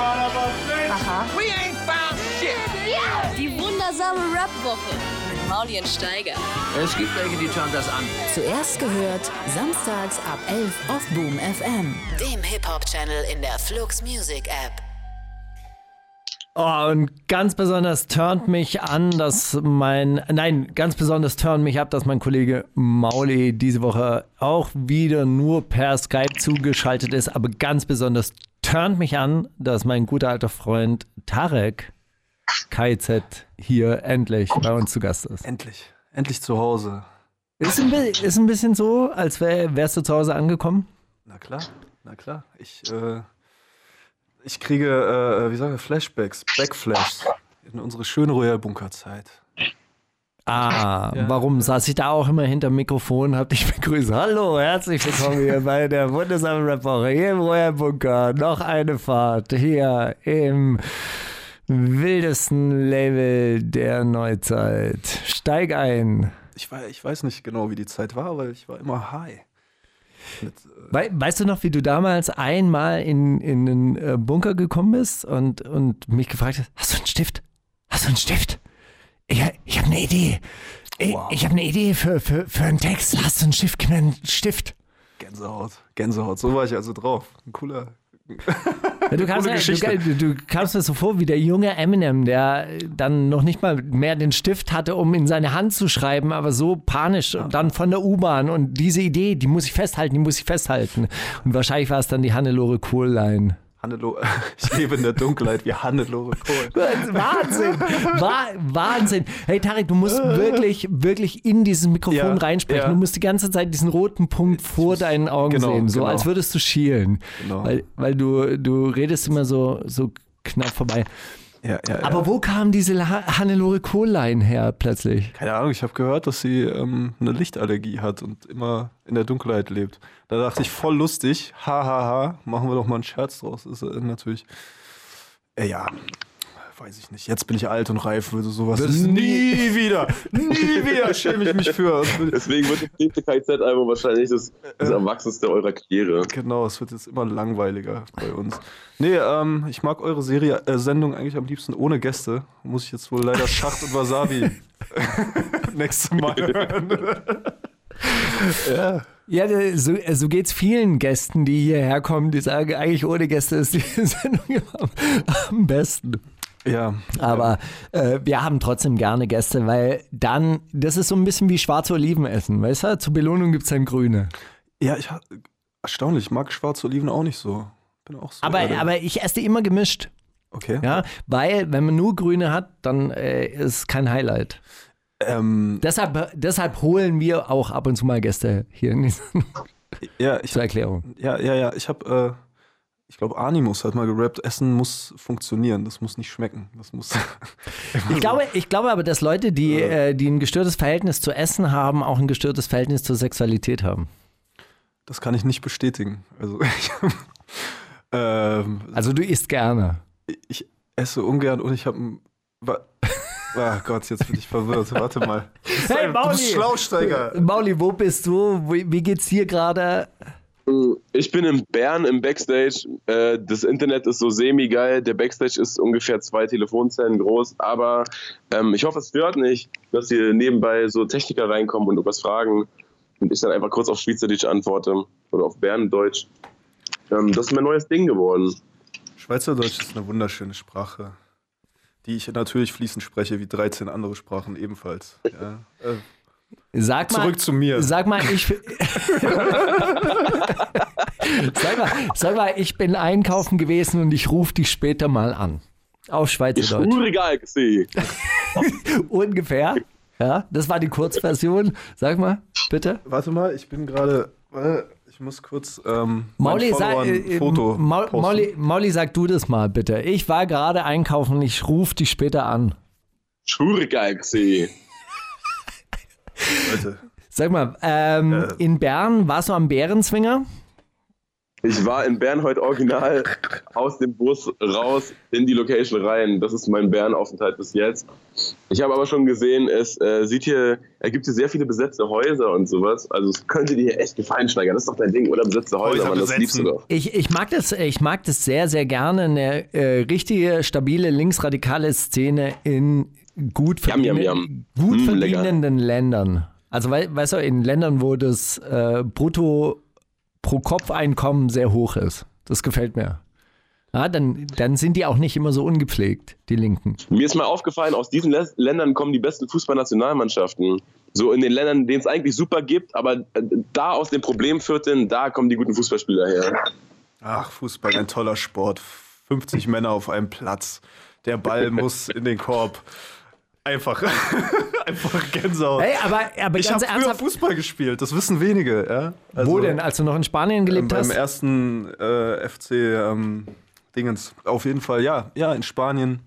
Aha. Die wundersame Rap-Woche mit Mauli und Steiger. Es gibt welche, die schauen das an. Zuerst gehört, samstags ab 11 auf Boom FM, dem Hip-Hop-Channel in der Flux Music App. Oh, und ganz besonders turnt mich an, dass mein, nein, ganz besonders turnt mich ab, dass mein Kollege Mauli diese Woche auch wieder nur per Skype zugeschaltet ist, aber ganz besonders turnt mich an, dass mein guter alter Freund Tarek KZ hier endlich bei uns zu Gast ist. Endlich. Endlich zu Hause. Ist ein, ist ein bisschen so, als wär, wärst du zu Hause angekommen? Na klar, na klar. Ich, äh, ich kriege, äh, wie sagen wir, Flashbacks, Backflashes in unsere schöne Royal Bunker-Zeit. Ah, Ja. warum saß ich da auch immer hinter dem Mikrofon, hab dich begrüßt. Hallo, herzlich willkommen hier bei der wundersamen Rap-Woche hier im Royal Bunker. Noch eine Fahrt hier im wildesten Label der Neuzeit. Steig ein. Ich, wei- ich weiß nicht genau, wie die Zeit war, weil ich war immer high. Mit, äh, Wei weißt du noch, wie du damals einmal in, in den äh, Bunker gekommen bist und, und mich gefragt hast, hast du einen Stift? Hast du einen Stift? Ich, ich habe eine Idee. Ich, Wow. ich habe eine Idee für, für, für einen Text. Hast du einen Stift? Gib mir einen Stift. Gänsehaut. Gänsehaut. So war ich also drauf. Ein cooler. Ja, du, kamst, ja- du, du kamst mir so vor wie der junge Eminem, der dann noch nicht mal mehr den Stift hatte, um in seine Hand zu schreiben, aber so panisch und dann von der U-Bahn und diese Idee, die muss ich festhalten, die muss ich festhalten. Und wahrscheinlich war es dann die Hannelore Kohl-Line. Hannelore. Ich lebe in der Dunkelheit wie Hannelore Kohl. Wahnsinn! Wa Wahnsinn! Hey Tarek, du musst wirklich, wirklich in dieses Mikrofon Ja, reinsprechen. ja. Du musst die ganze Zeit diesen roten Punkt vor deinen Augen genau, sehen, so genau. als würdest du schielen. Genau. Weil, weil du, du redest immer so, so knapp vorbei. Ja, ja, Aber ja. wo kam diese Ha- Hannelore Kohl-Line her plötzlich? Keine Ahnung, ich habe gehört, dass sie ähm, eine Lichtallergie hat und immer in der Dunkelheit lebt. Da dachte ich, voll lustig, hahaha, ha, ha, machen wir doch mal einen Scherz draus. Ist äh, natürlich, äh, ja, weiß ich nicht. Jetzt bin ich alt und reif, würde sowas nie wieder, nie wieder schäme ich mich für. Will- Deswegen wird das nächste KZ-Album wahrscheinlich das, das erwachsenste eurer Karriere. Genau, es wird jetzt immer langweiliger bei uns. Nee, ähm, ich mag eure Serie, äh, Sendung eigentlich am liebsten ohne Gäste. Muss ich jetzt wohl leider Schacht und Wasabi nächstes Mal hören. ja. Ja, so, so geht's vielen Gästen, die hierher kommen, die sagen, eigentlich ohne Gäste ist die Sendung am, am besten. Ja, Aber äh, wir haben trotzdem gerne Gäste, weil dann, das ist so ein bisschen wie schwarze Oliven essen, weißt du? Zur Belohnung gibt's dann grüne. Ja, ich erstaunlich, ich mag schwarze Oliven auch nicht so. Bin auch so. Aber, ehrlich. aber ich esse die immer gemischt, okay. ja? Weil, wenn man nur grüne hat, dann äh, ist kein Highlight. Ähm, Deshalb, deshalb holen wir auch ab und zu mal Gäste hier in die Sendung. ja, ich Zur Erklärung. ja, ja, ja, ich habe, äh, ich glaube, Animus hat mal gerappt, Essen muss funktionieren, das muss nicht schmecken. Das muss. Ich glaube, ich glaube aber, dass Leute, die, äh, die ein gestörtes Verhältnis zu Essen haben, auch ein gestörtes Verhältnis zur Sexualität haben. das kann ich nicht bestätigen. Also, ich, ähm, Also du isst gerne. ich esse ungern und ich habe Ah Gott, jetzt bin ich verwirrt. Warte mal. Hey, du Mauli! bist Schlausteiger. Mauli, wo bist du? Wie, wie geht's dir gerade? Ich bin in Bern im Backstage. Äh, Das Internet ist so semi-geil. Der Backstage ist ungefähr zwei Telefonzellen groß. Aber ähm, ich hoffe, es stört nicht, dass hier nebenbei so Techniker reinkommen und irgendwas fragen. Und ich dann einfach kurz auf Schweizerdeutsch antworte. Oder auf Berndeutsch. Ähm, Das ist mein neues Ding geworden. Schweizerdeutsch ist eine wunderschöne Sprache, die ich natürlich fließend spreche, wie 13 andere Sprachen ebenfalls. Ja. Äh, Sag mal, zurück zu mir. Sag mal, ich. sag, mal, sag mal, ich bin einkaufen gewesen und ich rufe dich später mal an. Auf Ich Schweizerdeutsch. Schulregal gesehen. Ungefähr. Ja, das war die Kurzversion. Sag mal, bitte. Warte mal, ich bin gerade. Ich muss kurz ähm, Mauli, sag, äh, ein Foto Maul. Mauli, Mauli, sag du das mal bitte. Ich war gerade einkaufen und ich rufe dich später an. Schulregal gesehen. Leute, Sag mal, ähm, Äh. in Bern warst du am Bärenzwinger? Ich war in Bern heute original aus dem Bus raus in die Location rein. Das ist mein Bern-Aufenthalt bis jetzt. Ich habe aber schon gesehen, es äh, sieht hier, er gibt hier sehr viele besetzte Häuser und sowas. Also es könnte dir hier echt gefallen, Steiger. Das ist doch dein Ding, oder? Besetzte Häuser, Häuser Mann, das liebst du doch. Ich, ich, mag das, ich mag das sehr, sehr gerne. Eine äh, richtige, stabile, linksradikale Szene in gut, Yum, yum, yum. gut Mm, lecker. verdienenden Ländern. Also, wei- weißt du, in Ländern, wo das äh, Brutto pro Kopf-Einkommen sehr hoch ist. Das gefällt mir. Ja, dann, dann sind die auch nicht immer so ungepflegt, die Linken. Mir ist mal aufgefallen, aus diesen Lä- Ländern kommen die besten Fußballnationalmannschaften. So in den Ländern, denen es eigentlich super gibt, aber äh, da aus den Problemvierteln, da kommen die guten Fußballspieler her. Ach, Fußball, ein toller Sport. 50 Männer auf einem Platz. Der Ball muss in den Korb. Einfach, einfach Gänsehaut. Hey, aber, aber ich habe früher Fußball gespielt, das wissen wenige. Ja? Also, wo denn? Als du noch in Spanien ähm, gelebt Beim hast? ersten äh, FC ähm, Dingens. Auf jeden Fall, ja. Ja, in Spanien.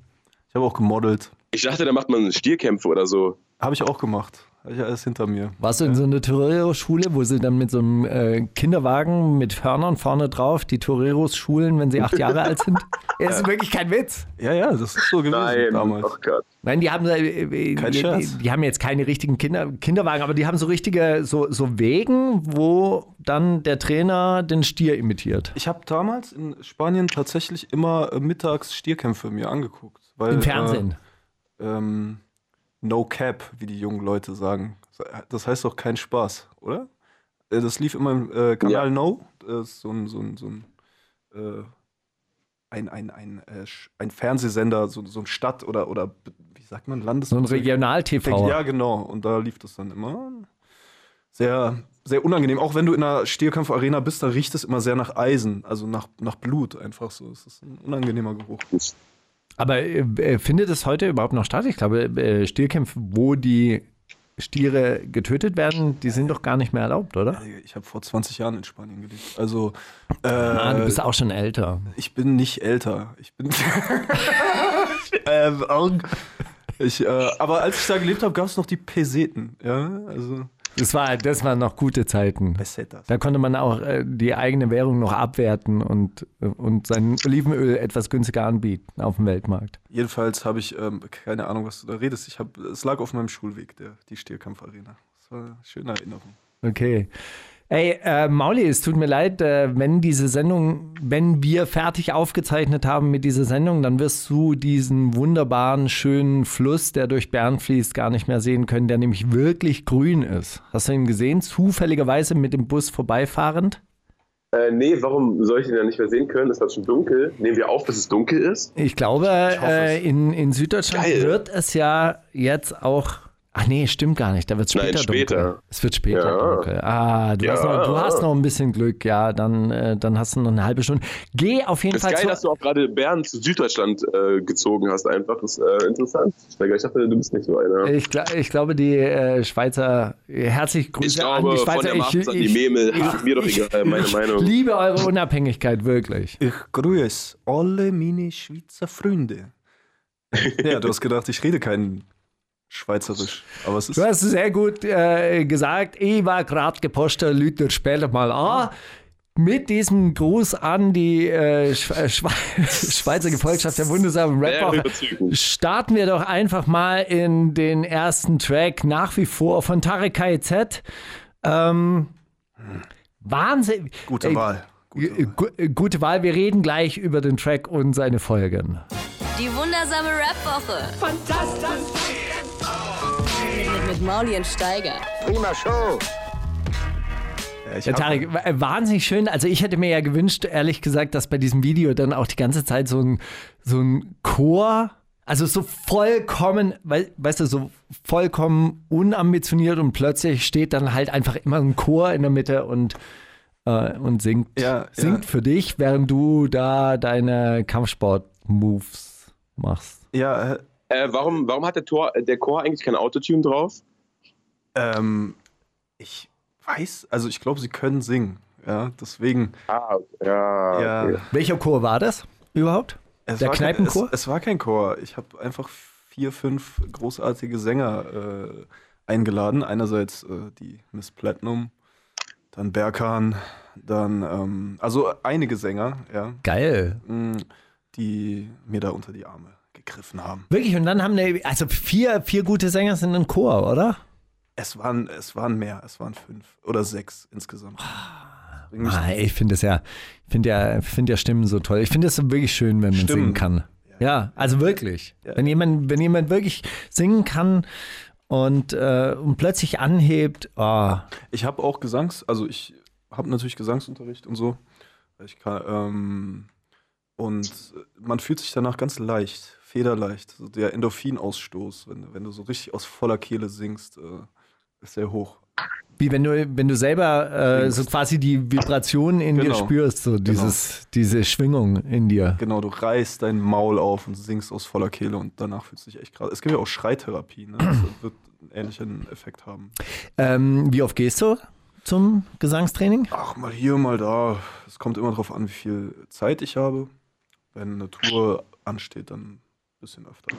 Ich habe auch gemodelt. Ich dachte, da macht man Stierkämpfe oder so. Habe ich auch gemacht. Habe ich alles hinter mir. Warst du in so einer Torero-Schule, wo sie dann mit so einem äh, Kinderwagen mit Hörnern vorne drauf die Toreros schulen, wenn sie acht Jahre alt sind? Ja, das ist wirklich kein Witz. Ja, ja, das ist so gewesen Nein, damals. oh Gott. Nein, die haben, äh, äh, Kein die, Scherz. die haben jetzt keine richtigen Kinder, Kinderwagen, aber die haben so richtige so, so Wegen, wo dann der Trainer den Stier imitiert. Ich habe damals in Spanien tatsächlich immer äh, mittags Stierkämpfe mir angeguckt. Weil, Im Fernsehen. Äh, ähm, no Cap, wie die jungen Leute sagen. Das heißt doch kein Spaß, oder? Äh, Das lief immer im äh, Kanal Ja. No. Das ist so ein, so ein, so ein, äh, ein, ein, ein, äh, ein Fernsehsender, so, so ein Stadt- oder, oder wie sagt man, Landes... So ein Regional-TV. Ja, genau. Und da lief das dann immer. Sehr, sehr unangenehm. Auch wenn du in einer Stierkampfarena bist, da riecht es immer sehr nach Eisen, also nach, nach Blut einfach so. Es ist ein unangenehmer Geruch. Aber äh, äh, findet es heute überhaupt noch statt? Ich glaube, äh, Stierkämpfe, wo die Stiere getötet werden, die sind doch gar nicht mehr erlaubt, oder? Ich habe vor 20 Jahren in Spanien gelebt. Also, äh, Ah, du bist auch schon älter. ich bin nicht älter. Ich bin. ähm, ich, äh, aber als ich da gelebt habe, gab es noch die Peseten. Ja, also. Das, war, das waren noch gute Zeiten. Pesetas. Da konnte man auch äh, die eigene Währung noch abwerten und, und sein Olivenöl etwas günstiger anbieten auf dem Weltmarkt. Jedenfalls habe ich ähm, keine Ahnung, was du da redest. Ich hab, es lag auf meinem Schulweg, der, die Stierkampfarena. Das war eine schöne Erinnerung. Okay. Ey, äh, Mauli, es tut mir leid, äh, wenn diese Sendung, wenn wir fertig aufgezeichnet haben mit dieser Sendung, dann wirst du diesen wunderbaren, schönen Fluss, der durch Bern fließt, gar nicht mehr sehen können, der nämlich wirklich grün ist. Hast du ihn gesehen? Zufälligerweise mit dem Bus vorbeifahrend? Äh, nee, warum soll ich den ja nicht mehr sehen können? Es wird schon dunkel. Nehmen wir auf, bis es dunkel ist. Ich glaube, hoffe äh, in, in Süddeutschland Geil. wird es ja jetzt auch. Ach nee, stimmt gar nicht. Da wird es Nein, später, später. dunkel. Es wird später Ja. dunkel. Ah, du, Ja. hast noch, du hast noch ein bisschen Glück. Ja, dann, äh, dann hast du noch eine halbe Stunde. Geh auf jeden Das ist Fall geil, zu, dass du auch gerade Bern zu Süddeutschland äh, gezogen hast, einfach. Das ist äh, interessant. Ich dachte, du bist nicht so einer. Ich, ich glaube, die äh, Schweizer, herzlich Grüße Ich an glaube, die von Schweizer. der Macht an die Memel. Ach, mir doch egal, meine ich Meinung. liebe eure Unabhängigkeit, wirklich. Ich grüße alle meine Schweizer Freunde. ja, du hast gedacht, ich rede kein Schweizerisch. Aber es ist. Du hast sehr gut äh, gesagt. Ich war gerade gepostet, Lüter später mal an. Mit diesem Gruß an die äh, Sch äh, Schwe Schweizer Gefolgschaft der Rapwoche überzeugend. starten wir doch einfach mal in den ersten Track nach wie vor von Tarek KZ. Ähm, Wahnsinn. Gute Ey, Wahl. Gute Äh, äh, Gute Wahl. Wir reden gleich über den Track und seine Folgen. Die wundersame Rap-Woche. Fantastisch. Mit, Mauli und Steiger. Ja, ich Ja, hab- Tarek, wahnsinnig schön. Also ich hätte mir ja gewünscht, ehrlich gesagt, dass bei diesem Video dann auch die ganze Zeit so ein, so ein Chor, also so vollkommen, wei- weißt du, so vollkommen unambitioniert und plötzlich steht dann halt einfach immer ein Chor in der Mitte und, äh, und singt, Ja, singt ja. für dich, während du da deine Kampfsport-Moves machst. Ja, äh, Äh, warum, warum hat der, Tor, der Chor eigentlich kein Autotune drauf? ähm, ich weiß, also ich glaube, sie können singen. Ja, deswegen. Ah, ja. Ja, okay. Welcher Chor war das überhaupt? es Der war kein- Kneipenchor? Es, es war kein Chor. Ich habe einfach vier, fünf großartige Sänger äh, eingeladen. Einerseits äh, die Miss Platinum, dann Berkan, dann, ähm, also einige Sänger, ja, Geil. mh, die mir da unter die Arme gegriffen haben. Wirklich, und dann haben ne, also vier, vier gute Sänger sind ein Chor, oder? Es waren, es waren mehr, es waren fünf oder sechs insgesamt. Mich- Ah, ey, ich finde das ja, ich finde ja, find ja Stimmen so toll. Ich finde es wirklich schön, wenn man Stimmen. singen kann. Ja, also wirklich. Ja. Wenn, jemand, wenn jemand wirklich singen kann und, äh, und plötzlich anhebt, oh, Ich habe auch Gesangs, also ich habe natürlich Gesangsunterricht und so. Ich kann, ähm, und man fühlt sich danach ganz leicht, federleicht. So der Endorphinausstoß, wenn, wenn du so richtig aus voller Kehle singst, äh, ist sehr hoch. wie wenn du, wenn du selber äh, so quasi die Vibration in dir Genau. spürst, so dieses, diese Schwingung in dir. Genau, du reißt dein Maul auf und singst aus voller Kehle und danach fühlst du dich echt gerade. Es gibt ja auch Schreitherapie, ne? Das wird einen ähnlichen Effekt haben. Ähm, wie oft gehst du zum Gesangstraining? Ach, mal hier, mal da. Es kommt immer darauf an, wie viel Zeit ich habe. Wenn eine Tour ansteht, dann bisschen öfter.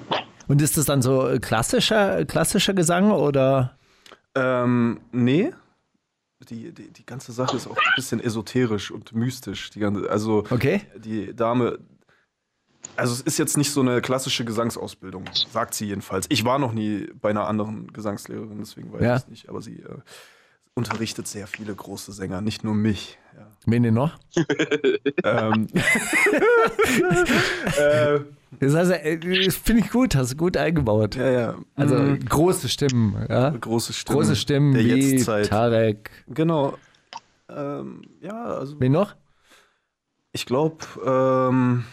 Und ist das dann so äh, klassischer, klassischer Gesang oder? Ähm, nee. Die, die, die ganze Sache ist auch ein bisschen esoterisch und mystisch. Die ganze, also Okay. die Dame. Also es ist jetzt nicht so eine klassische Gesangsausbildung, sagt sie jedenfalls. Ich war noch nie bei einer anderen Gesangslehrerin, deswegen weiß Ja. ich es nicht. Aber sie äh, unterrichtet sehr viele große Sänger, nicht nur mich. Ja. Wen denn noch? ähm, äh, Das heißt, äh, finde ich gut, hast du gut eingebaut. ja, ja. Also Mm, große Stimmen, ja. große Stimmen. Große Stimmen der wie Jetztzeit. Tarek. Genau. Ähm, ja, also Wen noch? ich glaube, ähm,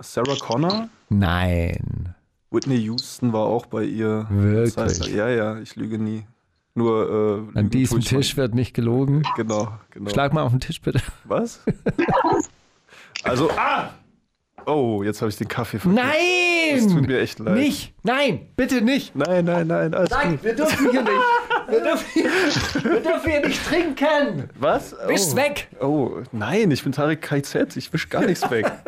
Sarah Connor, Nein. Whitney Houston war auch bei ihr. Wirklich? Zeit- Ja, ja, ich lüge nie. Nur äh, An diesem Tisch wird nicht gelogen. Genau, genau. Schlag mal auf den Tisch, bitte. Was? also, ah! Oh, jetzt habe ich den Kaffee vergessen. Nein! Es tut mir echt leid. Nicht! Nein! Bitte nicht! Nein, nein, nein. Alles Nein, gut. wir dürfen hier nicht! Wir dürfen hier, wir dürfen hier nicht trinken! Was? Wisch's oh. weg! Oh, nein, ich bin Tarek KZ. Ich wisch gar nichts weg.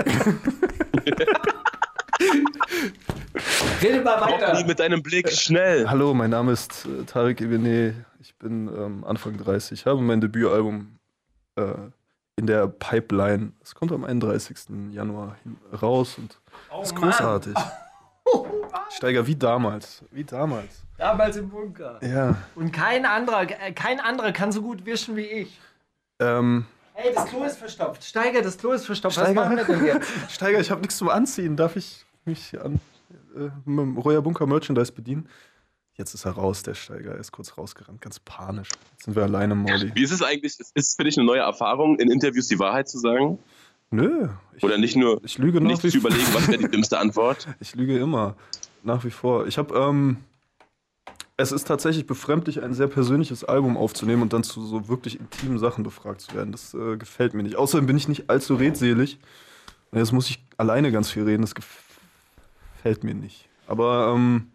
Rede mal weiter! mit deinem Blick schnell. Hallo, mein Name ist äh, Tarek Ibene. Ich bin ähm, Anfang 30. Ich habe mein Debütalbum äh, in der Pipeline. Es kommt am 31. Januar raus und ist großartig. Steiger wie damals. Wie damals. Damals im Bunker. Ja. Und kein anderer, äh, kein anderer kann so gut wischen wie ich. Ähm, Hey, das Klo ist verstopft. Steiger, das Klo ist verstopft. Steiger? Was machen wir denn jetzt? Steiger, ich habe nichts zum Anziehen. Darf ich mich an äh, Royer Bunker Merchandise bedienen? Jetzt ist er raus, der Steiger. Er ist kurz rausgerannt, ganz panisch. Jetzt sind wir alleine, Mauli. Wie ist es eigentlich? Ist es für dich eine neue Erfahrung, in Interviews die Wahrheit zu sagen? Nö. Ich, Oder nicht nur ich lüge nicht zu überlegen, was wäre die dümmste Antwort? Ich lüge immer. Nach wie vor. Ich habe, ähm, es ist tatsächlich befremdlich, ein sehr persönliches Album aufzunehmen und dann zu so wirklich intimen Sachen befragt zu werden. Das äh, gefällt mir nicht. Außerdem bin ich nicht allzu redselig. Jetzt muss ich alleine ganz viel reden. Das gefällt mir nicht. Aber ähm,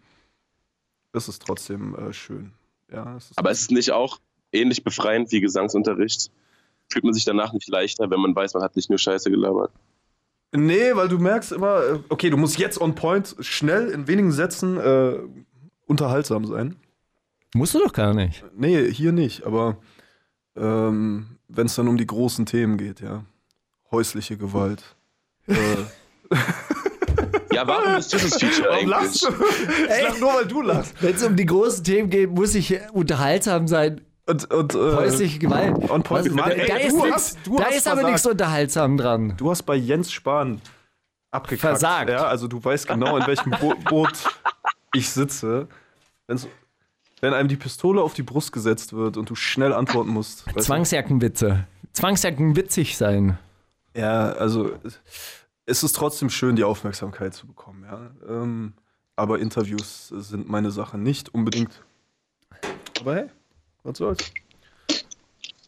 es ist trotzdem äh, schön. Ja, es ist Aber ist es nicht auch ähnlich befreiend wie Gesangsunterricht? Fühlt man sich danach nicht leichter, wenn man weiß, man hat nicht nur Scheiße gelabert? Nee, weil du merkst immer, äh, okay, du musst jetzt on point, schnell, in wenigen Sätzen äh, unterhaltsam sein. Musst du doch gar nicht. Nee, hier nicht, aber ähm, wenn es dann um die großen Themen geht, ja. Häusliche Gewalt. äh, Ja, warum ist dieses Feature eigentlich? Ich lach nur, weil du lachst. Wenn es um die großen Themen geht, muss ich unterhaltsam sein. Und, und, äh, Häusliche Gewalt. point. Was- Mann, da ey, da ist, du nix, hast- du da hast ist aber nichts unterhaltsam dran. Du hast bei Jens Spahn abgekackt. Versagt. Ja, also du weißt genau, in welchem Bo Boot ich sitze. Wenn's, wenn einem die Pistole auf die Brust gesetzt wird und du schnell antworten musst. du? Zwangsjackenwitze. Zwangsjacken witzig sein. Ja, also es- es ist trotzdem schön, die Aufmerksamkeit zu bekommen, ja. Ähm, aber Interviews sind meine Sache nicht unbedingt. Aber hey, was soll's.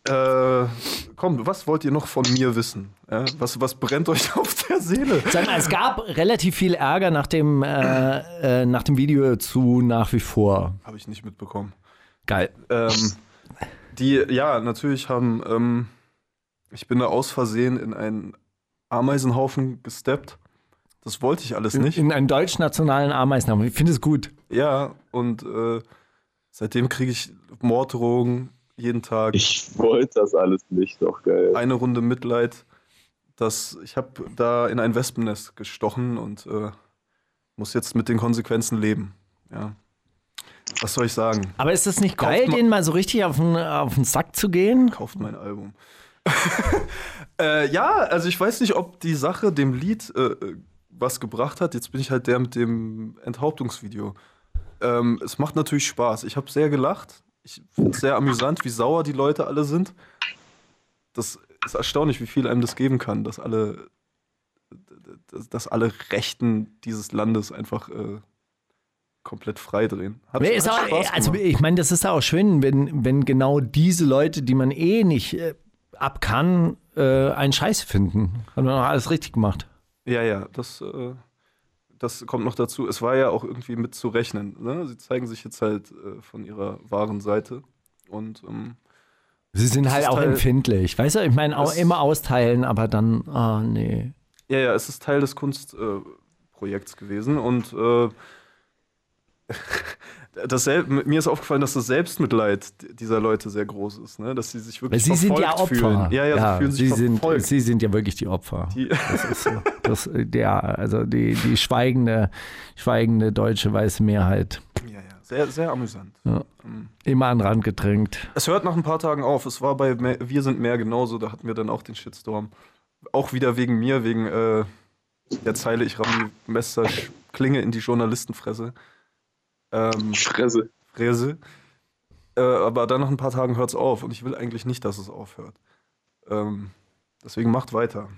Äh, komm, was wollt ihr noch von mir wissen? Ja? Was, was brennt euch auf der Seele? Sag mal, es gab relativ viel Ärger nach dem, äh, äh, nach dem Video zu nach wie vor. Habe ich nicht mitbekommen. Geil. Ähm, die, ja, natürlich haben, ähm, ich bin da aus Versehen in einen Ameisenhaufen gesteppt. Das wollte ich alles nicht. In einen deutsch-nationalen Ameisenhaufen. Ich finde es gut. Ja, und äh, seitdem kriege ich Morddrohungen, jeden Tag. Ich wollte das alles nicht, doch geil. Eine Runde Mitleid. Das, ich habe da in ein Wespennest gestochen und äh, muss jetzt mit den Konsequenzen leben. Ja. Was soll ich sagen? Aber ist es nicht Kauft geil, denen mal so richtig auf den, auf den Sack zu gehen? Kauft mein Album. äh, ja, also ich weiß nicht, ob die Sache dem Lied äh, äh, was gebracht hat. Jetzt bin ich halt der mit dem Enthauptungsvideo. Ähm, es macht natürlich Spaß. Ich habe sehr gelacht. Ich finde es sehr amüsant, wie sauer die Leute alle sind. Das ist erstaunlich, wie viel einem das geben kann, dass alle, dass, dass alle Rechten dieses Landes einfach äh, komplett freidrehen. Hat, Nee, hat auch, Spaß also ich meine, das ist auch schön, wenn, wenn genau diese Leute, die man eh nicht äh, ab kann, äh, einen Scheiß finden. Hat man auch alles richtig gemacht. Ja, ja, das, äh, das kommt noch dazu. Es war ja auch irgendwie mit zu rechnen. Ne? Sie zeigen sich jetzt halt äh, von ihrer wahren Seite. Und ähm, Sie sind halt auch Teil- empfindlich. Weißt du, ich meine, auch immer austeilen, aber dann, ah, nee. ja, ja, es ist Teil des Kunstprojekts äh, gewesen. Und äh, das mir ist aufgefallen, dass das Selbstmitleid dieser Leute sehr groß ist. Ne? Dass sie sich wirklich sie sind verfolgt ja Opfer. fühlen. Ja, ja, sie fühlen sich sie, sind, verfolgt. sie sind ja wirklich die Opfer. Die- Das ist so. Das, ja, also die, die schweigende, schweigende deutsche weiße Mehrheit. ja, ja, sehr, sehr amüsant. Ja. Immer an den Rand gedrängt. Es hört nach ein paar Tagen auf. Es war bei Wir sind mehr genauso. Da hatten wir dann auch den Shitstorm. Auch wieder wegen mir, wegen äh, der Zeile, ich ramm die Messerklinge in die Journalistenfresse. Ähm, Fresse. Fräse. Äh, aber dann nach ein paar Tagen hört es auf. Und ich will eigentlich nicht, dass es aufhört. Ähm, deswegen macht weiter.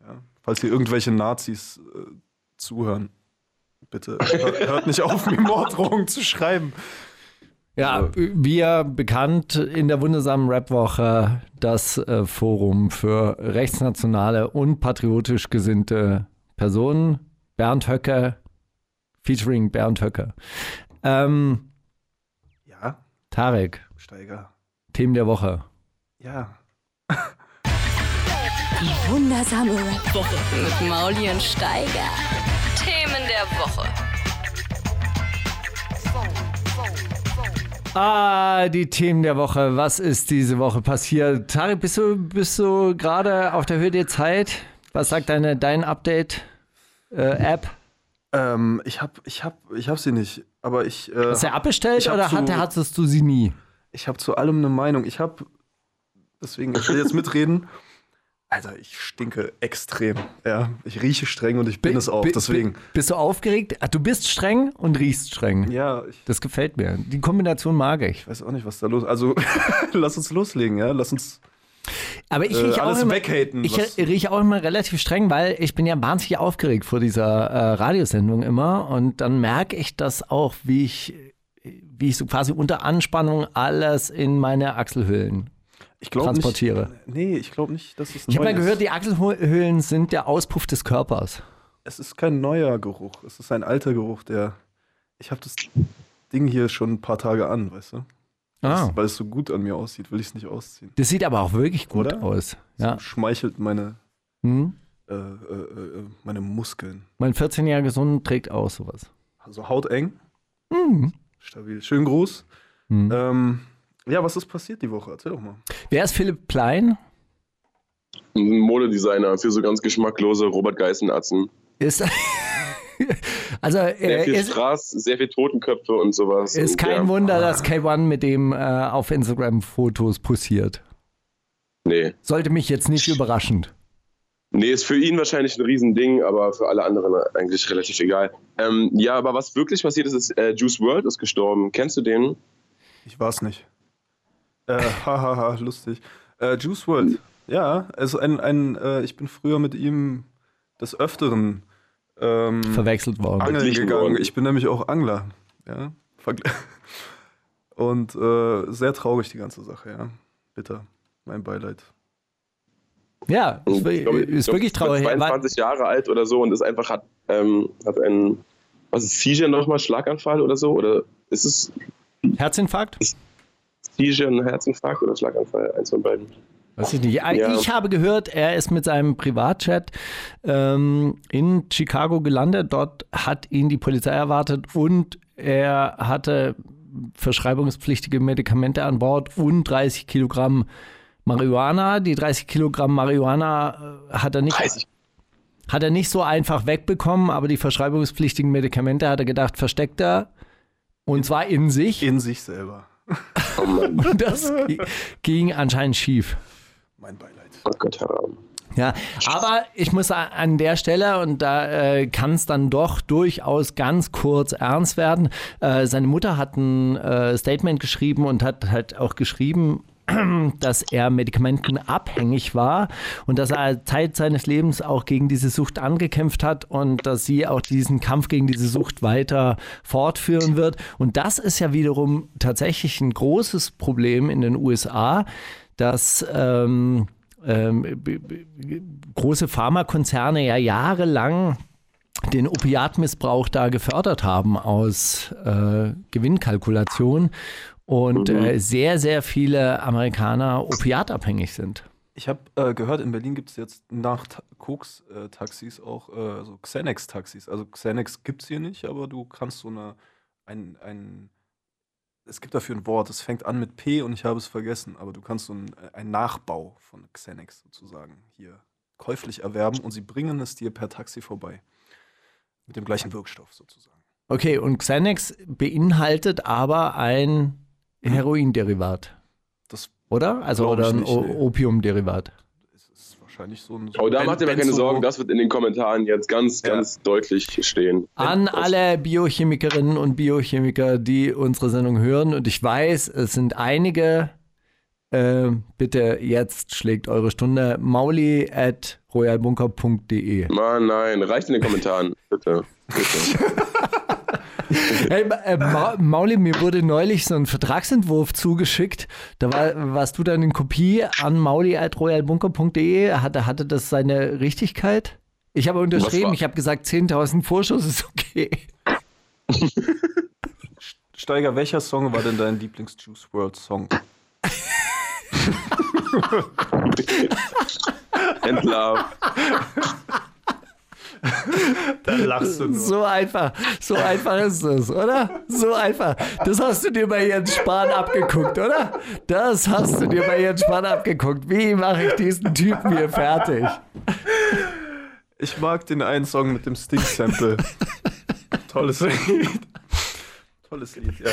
Ja? Falls hier irgendwelche Nazis äh, zuhören, bitte hört, hört nicht auf, mir Morddrohungen zu schreiben. Ja, wir bekannt in der wundersamen Rap-Woche das äh, Forum für rechtsnationale und patriotisch gesinnte Personen. Bernd Höcke, featuring Bernd Höcke. Ähm, Ja, Tarek, Steiger. Themen der Woche. Ja. Die wundersame Woche mit Mauli und Steiger. Themen der Woche. Ah, die Themen der Woche. Was ist diese Woche passiert? Tarek, bist du, bist du gerade auf der Höhe der Zeit? Was sagt deine, dein Update-App? Ähm, ich hab, ich hab, ich hab sie nicht. Aber ich, äh, Hast du abbestellt ich oder zu- hatte, hattest du sie nie? ich habe zu allem eine Meinung. Ich habe, deswegen, ich will jetzt mitreden. Alter, ich stinke extrem. Ja, ich rieche streng und ich bin es auch. Deswegen. bi- Bist du aufgeregt? Ah, Du bist streng und riechst streng. Ja, ich Das gefällt mir. Die Kombination mag ich. weiß auch nicht, was da los. Also, lass uns loslegen, ja. Lass uns. Aber ich Äh, rieche auch alles immer, ich rieche auch immer relativ streng, weil ich bin ja wahnsinnig aufgeregt vor dieser äh, Radiosendung immer und dann merke ich das auch, wie ich, wie ich so quasi unter Anspannung alles in meine Achselhöhlen Ich transportiere. nicht. Nee, ich glaube nicht, dass es Ich habe mal gehört, die Achselhöhlen sind der Auspuff des Körpers. Es ist kein neuer Geruch. Es ist ein alter Geruch, der. Ich habe das Ding hier schon ein paar Tage an, weißt du? Ah. Weil es so gut an mir aussieht, will ich es nicht ausziehen. Das sieht aber auch wirklich gut Oder? aus. Ja. Schmeichelt meine, Hm? äh, äh, äh, meine Muskeln. Mein 14-jähriger Sohn trägt auch sowas. Also hauteng. Mhm. Stabil. Schönen Gruß. Mhm. Ähm, ja, was ist passiert die Woche? Erzähl doch mal. Wer ist Philipp Plein? Ein Modedesigner für so ganz geschmacklose Robert Geißenatzen. Ist. also, Sehr er viel ist, Straß, sehr viel Totenköpfe und sowas. ist und, kein ja, Wunder, dass K1 mit dem äh, auf Instagram Fotos posiert. Nee. Sollte mich jetzt nicht überraschend. Nee, ist für ihn wahrscheinlich ein Riesending, aber für alle anderen eigentlich relativ egal. Ähm, ja, aber was wirklich passiert ist, ist, äh, Juice World ist gestorben. Kennst du den? Ich war's nicht. Äh, hahaha, lustig. Äh, Juice World. Ja, also ein, ein äh, ich bin früher mit ihm des Öfteren ähm, Verwechselt worden. angeln gegangen. Ich bin nämlich auch Angler. Ja. Und äh, sehr traurig die ganze Sache, ja. Bitter. Mein Beileid. Ja, ist, Und wir- ich glaub, ich ist glaub, wirklich ist traurig. War- 22 Jahre alt oder so und ist einfach hat, ähm, hat einen, was ist Seizure nochmal, Schlaganfall oder so? Oder ist es Herzinfarkt? Seizure ein Herzinfarkt oder Schlaganfall? Eins von beiden. Weiß ich nicht. Ja. Ich habe gehört, er ist mit seinem Privatjet ähm, in Chicago gelandet. Dort hat ihn die Polizei erwartet und er hatte verschreibungspflichtige Medikamente an Bord und 30 Kilogramm Marihuana. Die 30 Kilogramm Marihuana äh, hat er nicht. 30. Hat er nicht so einfach wegbekommen, aber die verschreibungspflichtigen Medikamente hat er gedacht, versteckt er. Und zwar in sich. In sich selber. Oh Mann. Und das ging anscheinend schief. Mein Beileid. Oh Gott, Herr Rahm. Ja, aber ich muss an der Stelle, und da äh, kann es dann doch durchaus ganz kurz ernst werden, äh, seine Mutter hat ein äh, Statement geschrieben und hat halt auch geschrieben, dass er medikamentenabhängig war und dass er Zeit seines Lebens auch gegen diese Sucht angekämpft hat und dass sie auch diesen Kampf gegen diese Sucht weiter fortführen wird. Und das ist ja wiederum tatsächlich ein großes Problem in den USA, dass ähm, ähm, große Pharmakonzerne ja jahrelang den Opiatmissbrauch da gefördert haben aus äh, Gewinnkalkulation und äh, sehr, sehr viele Amerikaner opiatabhängig sind. Ich habe äh, gehört, in Berlin gibt es jetzt nach Ta Koks-Taxis auch äh, so Xanax-Taxis. Also Xanax gibt es hier nicht, aber du kannst so eine, ein, ein, es gibt dafür ein Wort, es fängt an mit P und ich habe es vergessen, aber du kannst so ein, ein Nachbau von Xanax sozusagen hier käuflich erwerben und sie bringen es dir per Taxi vorbei. Mit dem gleichen Wirkstoff sozusagen. Okay, und Xanax beinhaltet aber ein Heroinderivat, Das oder? Also oder ein nee. Opiumderivat. Wahrscheinlich so ein. So Oh, da macht ihr mir keine Sorgen, das wird in den Kommentaren jetzt ganz, Ja. ganz deutlich stehen. An Das- alle Biochemikerinnen und Biochemiker, die unsere Sendung hören, und ich weiß, es sind einige, äh, bitte jetzt schlägt eure Stunde mauli at royalbunker.de. Mann, nein, reicht in den Kommentaren. Bitte. Bitte. Hey, äh, Ma Mauli, mir wurde neulich so ein Vertragsentwurf zugeschickt. Da war, warst du dann in Kopie an mauli at royalbunker.de. Hatte, hatte das seine Richtigkeit? Ich habe unterschrieben, ich habe gesagt, 10.000 Vorschuss ist okay. Steiger, welcher Song war denn dein Lieblings-Juice World Song? Endlove. Da lachst du So einfach, so einfach ist es, oder? So einfach. Das hast du dir bei Jens Spahn abgeguckt, oder? Das hast du dir bei Jens Spahn abgeguckt. Wie mache ich diesen Typen hier fertig? Ich mag den einen Song mit dem Sting-Sample. Tolles Lied. Tolles Lied, ja.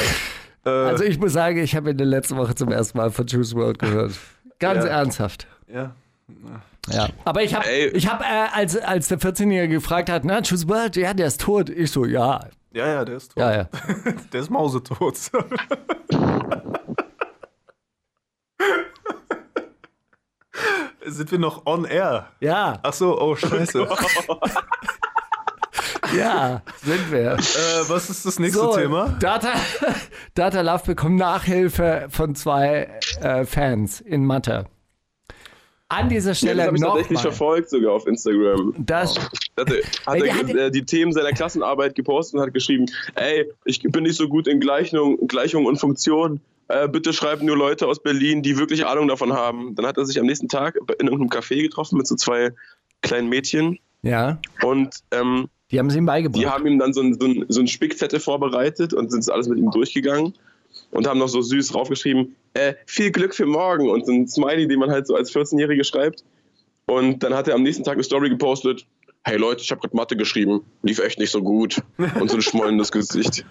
Äh, Also ich muss sagen, ich habe in der letzten Woche zum ersten Mal von Juice World gehört. Ganz Ja. ernsthaft. ja. Ja. Aber ich habe, ich hab, äh, als, als der 14-Jährige gefragt hat, na, Juice World, ja, der ist tot. Ich so, ja, ja, ja, der ist tot. ja, ja. Der ist mausetot. Sind wir noch on air? Ja, Ach so, oh scheiße. ja, sind wir. äh, was ist das nächste So, Thema? Data, Data Love bekommt Nachhilfe von zwei äh, Fans in Mathe. An dieser Ja, das Stelle habe ich tatsächlich nochmal. verfolgt sogar auf Instagram. Das, Hatte, hat Ey, er hatte- äh, die Themen seiner Klassenarbeit gepostet und hat geschrieben, ey, ich bin nicht so gut in Gleichung, Gleichung und Funktion. Äh, bitte schreiben nur Leute aus Berlin, die wirklich Ahnung davon haben. Dann hat er sich am nächsten Tag in irgendeinem Café getroffen mit so zwei kleinen Mädchen ja, und ähm, die haben sie ihm beigebracht. die haben ihm dann so ein, so ein, so ein Spickzettel vorbereitet und sind alles mit ihm durchgegangen und haben noch so süß draufgeschrieben, äh, viel Glück für morgen und so ein Smiley, den man halt so als 14-Jährige schreibt. Und dann hat er am nächsten Tag eine Story gepostet, hey Leute, ich habe gerade Mathe geschrieben, lief echt nicht so gut. Und so ein schmollendes Gesicht.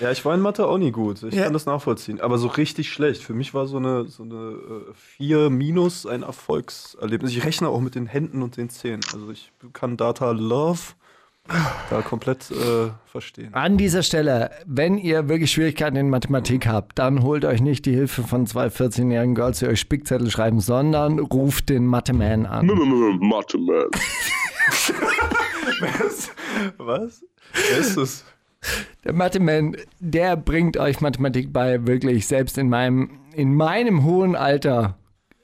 Ja, ich war in Mathe auch nie gut. Ich Ja. kann das nachvollziehen. Aber so richtig schlecht. Für mich war so eine, so eine äh, 4 minus ein Erfolgserlebnis. Ich rechne auch mit den Händen und den Zähnen. Also ich kann Data Love da komplett äh, verstehen. An dieser Stelle, wenn ihr wirklich Schwierigkeiten in Mathematik habt, dann holt euch nicht die Hilfe von zwei 14-jährigen Girls, die euch Spickzettel schreiben, sondern ruft den Matheman an. Mathe, man. Was? Wer ist das? Der Matheman, der bringt euch Mathematik bei, wirklich. Selbst in meinem, in meinem hohen Alter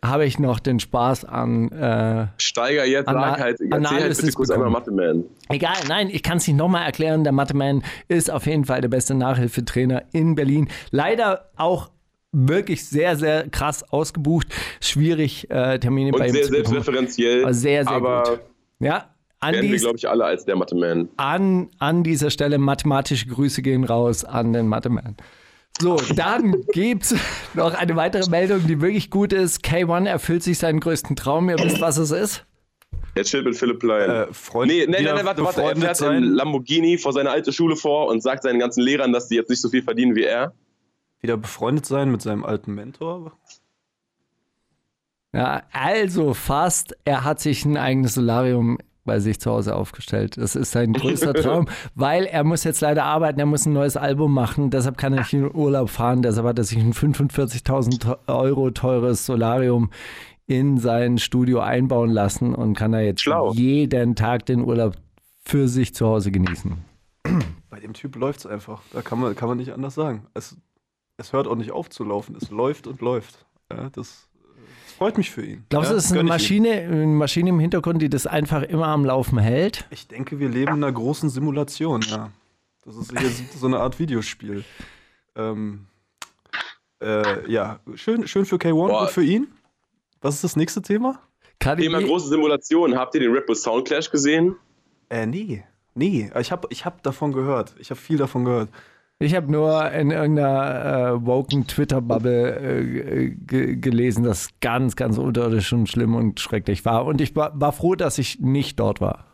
habe ich noch den Spaß an. Äh, Steiger jetzt, Ana- sag halt, erzähl halt bitte kurz einmal Mathe, man. egal, nein, ich kann es nicht nochmal erklären. Der Matheman ist auf jeden Fall der beste Nachhilfetrainer in Berlin. Leider auch wirklich sehr, sehr krass ausgebucht. Schwierig, äh, Termine Und bei ihm sehr zu bekommen. selbstreferenziell. Aber sehr, sehr aber gut. Ja, an, werden wir, dies, glaube ich, alle als der Mathe-Man. an, an dieser Stelle mathematische Grüße gehen raus an den Matheman. So, dann gibt's noch eine weitere Meldung, die wirklich gut ist. K1 erfüllt sich seinen größten Traum. Ihr wisst, was es ist? Er chillt mit Philipp Plein. Äh, Freund, nee, nee, nee, nee, warte, warte. Er fährt sein, in Lamborghini vor seine alte Schule vor und sagt seinen ganzen Lehrern, dass die jetzt nicht so viel verdienen wie er. wieder befreundet sein mit seinem alten Mentor. Ja, also fast. Er hat sich ein eigenes Solarium bei sich zu Hause aufgestellt. Das ist sein größter Traum, weil er muss jetzt leider arbeiten, er muss ein neues Album machen, deshalb kann er nicht in den Urlaub fahren, deshalb hat er sich ein 45.000 Euro teures Solarium in sein Studio einbauen lassen und kann er jetzt Schlau. jeden Tag den Urlaub für sich zu Hause genießen. Bei dem Typ läuft es einfach. Da kann man, kann man nicht anders sagen. Es, es hört auch nicht auf zu laufen. Es läuft und läuft. Ja, das, das freut mich für ihn. Glaubst ja, du, es ist eine. Maschine, eine Maschine im Hintergrund, die das einfach immer am Laufen hält? Ich denke, wir leben in einer großen Simulation, ja. Das ist hier so eine Art Videospiel. Ähm, äh, ja, schön, schön für K1 Boah. und für ihn. Was ist das nächste Thema? Cardi Thema große Simulation. Habt ihr den Red Bull Soundclash gesehen? Äh, nee. Nee, ich habe ich hab davon gehört. Ich habe viel davon gehört. Ich habe nur in irgendeiner äh, woken Twitter-Bubble äh, ge gelesen, dass ganz, ganz unterirdisch und schlimm und schrecklich war. Und ich war, war froh, dass ich nicht dort war.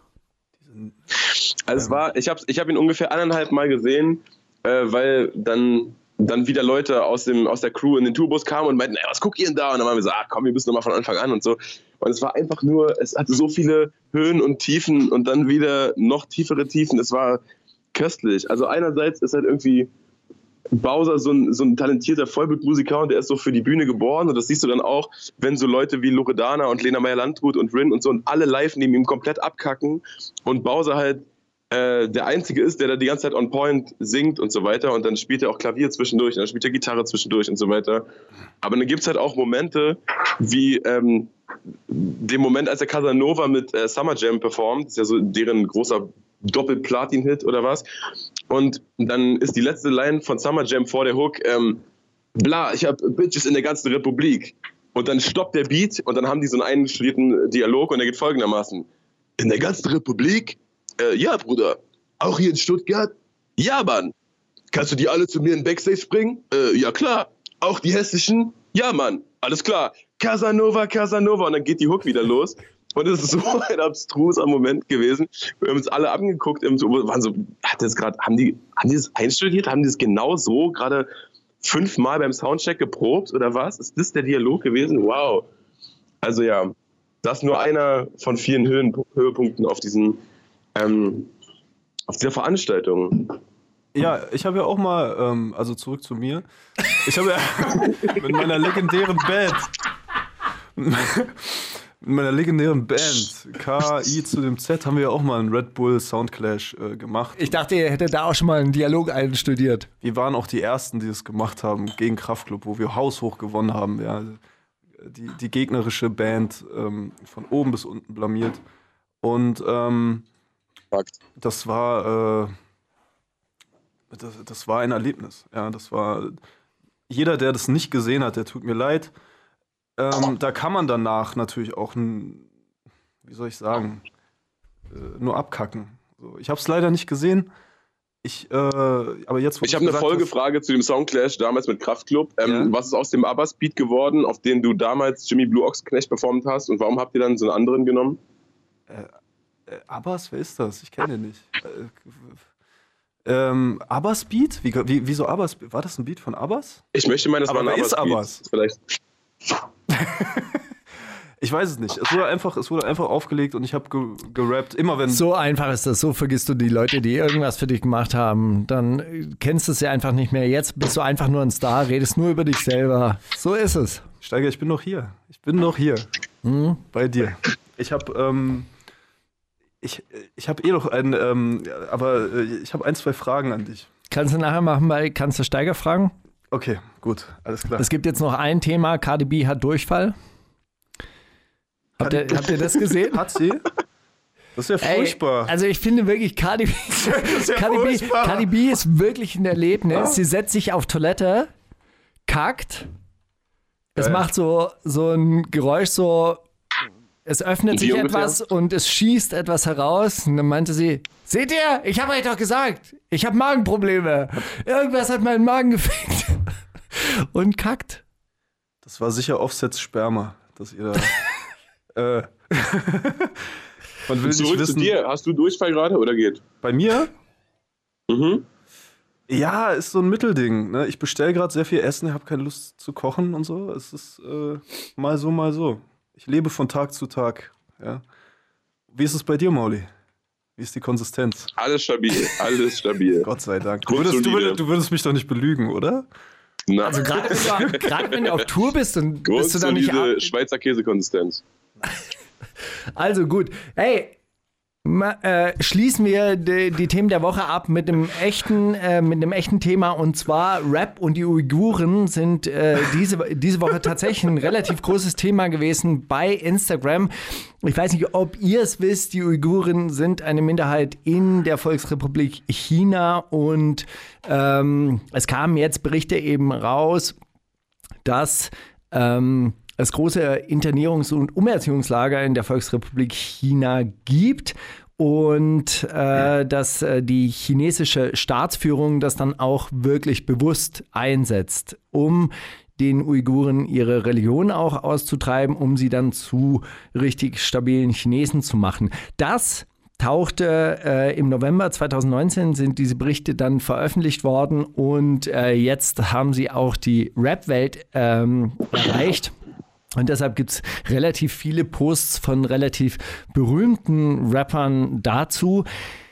Also es war, ich habe ich hab ihn ungefähr eineinhalb Mal gesehen, äh, weil dann, dann wieder Leute aus, dem, aus der Crew in den Tourbus kamen und meinten, was guckt ihr denn da? Und dann haben wir gesagt, ah, komm, wir müssen nochmal von Anfang an und so. Und es war einfach nur, es hatte so viele Höhen und Tiefen und dann wieder noch tiefere Tiefen. Es war köstlich. Also einerseits ist halt irgendwie Bowser so ein, so ein talentierter Vollblutmusiker und der ist so für die Bühne geboren und das siehst du dann auch, wenn so Leute wie Loredana und Lena Meyer-Landrut und Rin und so und alle live neben ihm komplett abkacken und Bowser halt äh, der Einzige ist, der da die ganze Zeit on point singt und so weiter und dann spielt er auch Klavier zwischendurch und dann spielt er Gitarre zwischendurch und so weiter. Aber dann gibt es halt auch Momente wie ähm, den Moment, als der Casanova mit äh, Summer Jam performt, ist ja so deren großer Doppel-Platin-Hit oder was. Und dann ist die letzte Line von Summer Jam vor der Hook, ähm, bla, ich hab Bitches in der ganzen Republik. Und dann stoppt der Beat und dann haben die so einen einstudierten Dialog und der geht folgendermaßen. In der ganzen Republik? Äh, ja, Bruder. Auch hier in Stuttgart? Ja, Mann. Kannst du die alle zu mir in Backstage bringen? Äh, ja, klar. Auch die hässlichen? Ja, Mann. Alles klar. Casanova, Casanova. Und dann geht die Hook wieder los. Und es ist so ein abstruser Moment gewesen. Wir haben uns alle angeguckt, waren so, hat das gerade, haben die, haben die das einstudiert? Haben die das genau so gerade fünfmal beim Soundcheck geprobt oder was? Ist das der Dialog gewesen? Wow. Also ja, das nur einer von vielen Höhen, Höhepunkten auf diesen, ähm, auf dieser Veranstaltung. Ja, ich habe ja auch mal, ähm, also zurück zu mir. Ich habe ja mit meiner legendären Band, mit meiner legendären Band KI zu dem Z haben wir ja auch mal einen Red Bull Soundclash äh, gemacht. Ich dachte, ihr hättet da auch schon mal einen Dialog einstudiert. Wir waren auch die ersten, die das gemacht haben gegen Kraftklub, wo wir haushoch gewonnen haben. Ja. Die, die gegnerische Band ähm, von oben bis unten blamiert. Und ähm, das war, äh, das, das war ein Erlebnis. Ja, das war jeder, der das nicht gesehen hat, der tut mir leid. Ähm, da kann man danach natürlich auch, ein, wie soll ich sagen, äh, nur abkacken. So, ich habe es leider nicht gesehen. Ich, äh, aber jetzt, Ich habe eine gesagt hast- Folgefrage zu dem Soundclash damals mit Kraftklub. Ähm, Ja. Was ist aus dem Abbas-Beat geworden, auf den du damals Jimmy Blue Ochsknecht performt hast? Und warum habt ihr dann so einen anderen genommen? Äh, Abbas, wer ist das? Ich kenne den nicht. Äh, ähm, Abbas Beat? Wie, wie, wieso Abbas? War das ein Beat von Abbas? Ich möchte meinen, das Aber war ein wer ist. Abbas? Vielleicht. Ich weiß es nicht. Es wurde einfach, es wurde einfach aufgelegt und ich habe ge gerappt. Immer wenn. So einfach ist das. So vergisst du die Leute, die irgendwas für dich gemacht haben. Dann kennst du sie einfach nicht mehr. Jetzt bist du einfach nur ein Star, redest nur über dich selber. So ist es. Steiger, ich bin noch hier. Ich bin noch hier. Bei dir. Ich habe ähm, ich, ich habe eh noch ein, ähm, aber äh, ich habe ein, zwei Fragen an dich. Kannst du nachher machen bei Kannst du Steiger fragen? Okay, gut, alles klar. Es gibt jetzt noch ein Thema. Cardi B hat Durchfall. Habt ihr, habt ihr das gesehen? Hat sie? Das ist ja Ey, furchtbar. also ich finde wirklich, Cardi B, ja Cardi, B, furchtbar. Cardi B ist wirklich ein Erlebnis. Sie setzt sich auf Toilette, kackt. Es Geil. macht so, so ein Geräusch, so es öffnet sich ungefähr? etwas und es schießt etwas heraus. Und dann meinte sie, seht ihr, ich habe euch doch gesagt, ich habe Magenprobleme. Irgendwas hat meinen Magen gefickt. Und kackt. Das war sicher Offsets Sperma, dass ihr da. äh, man will nicht Zurück zu wissen. dir. Hast du Durchfall gerade oder geht? Bei mir? Mhm. Ja, ist so ein Mittelding. Ne? Ich bestelle gerade sehr viel Essen, habe keine Lust zu kochen und so. Es ist äh, mal so, mal so. Ich lebe von Tag zu Tag. Ja. Wie ist es bei dir, Mauli? Wie ist die Konsistenz? Alles stabil, alles stabil. Gott sei Dank. Du würdest, du, würdest, du würdest mich doch nicht belügen, oder? Na, Also gerade wenn, wenn du auf Tour bist, dann bist du da nicht. Schweizer Käsekonsistenz. Also gut. Hey, ma, äh, schließen wir die, die Themen der Woche ab mit einem echten, äh, mit einem echten Thema. Und zwar Rap und die Uiguren sind äh, diese, diese Woche tatsächlich ein relativ großes Thema gewesen bei Instagram. Ich weiß nicht, ob ihr es wisst, die Uiguren sind eine Minderheit in der Volksrepublik China. Und ähm, es kamen jetzt Berichte eben raus, dass ähm, es große Internierungs- und Umerziehungslager in der Volksrepublik China gibt und äh, dass äh, die chinesische Staatsführung das dann auch wirklich bewusst einsetzt, um den Uiguren ihre Religion auch auszutreiben, um sie dann zu richtig stabilen Chinesen zu machen. Das tauchte äh, im November 2019 sind diese Berichte dann veröffentlicht worden und äh, jetzt haben sie auch die Rap-Welt ähm, erreicht. Und deshalb gibt es relativ viele Posts von relativ berühmten Rappern dazu,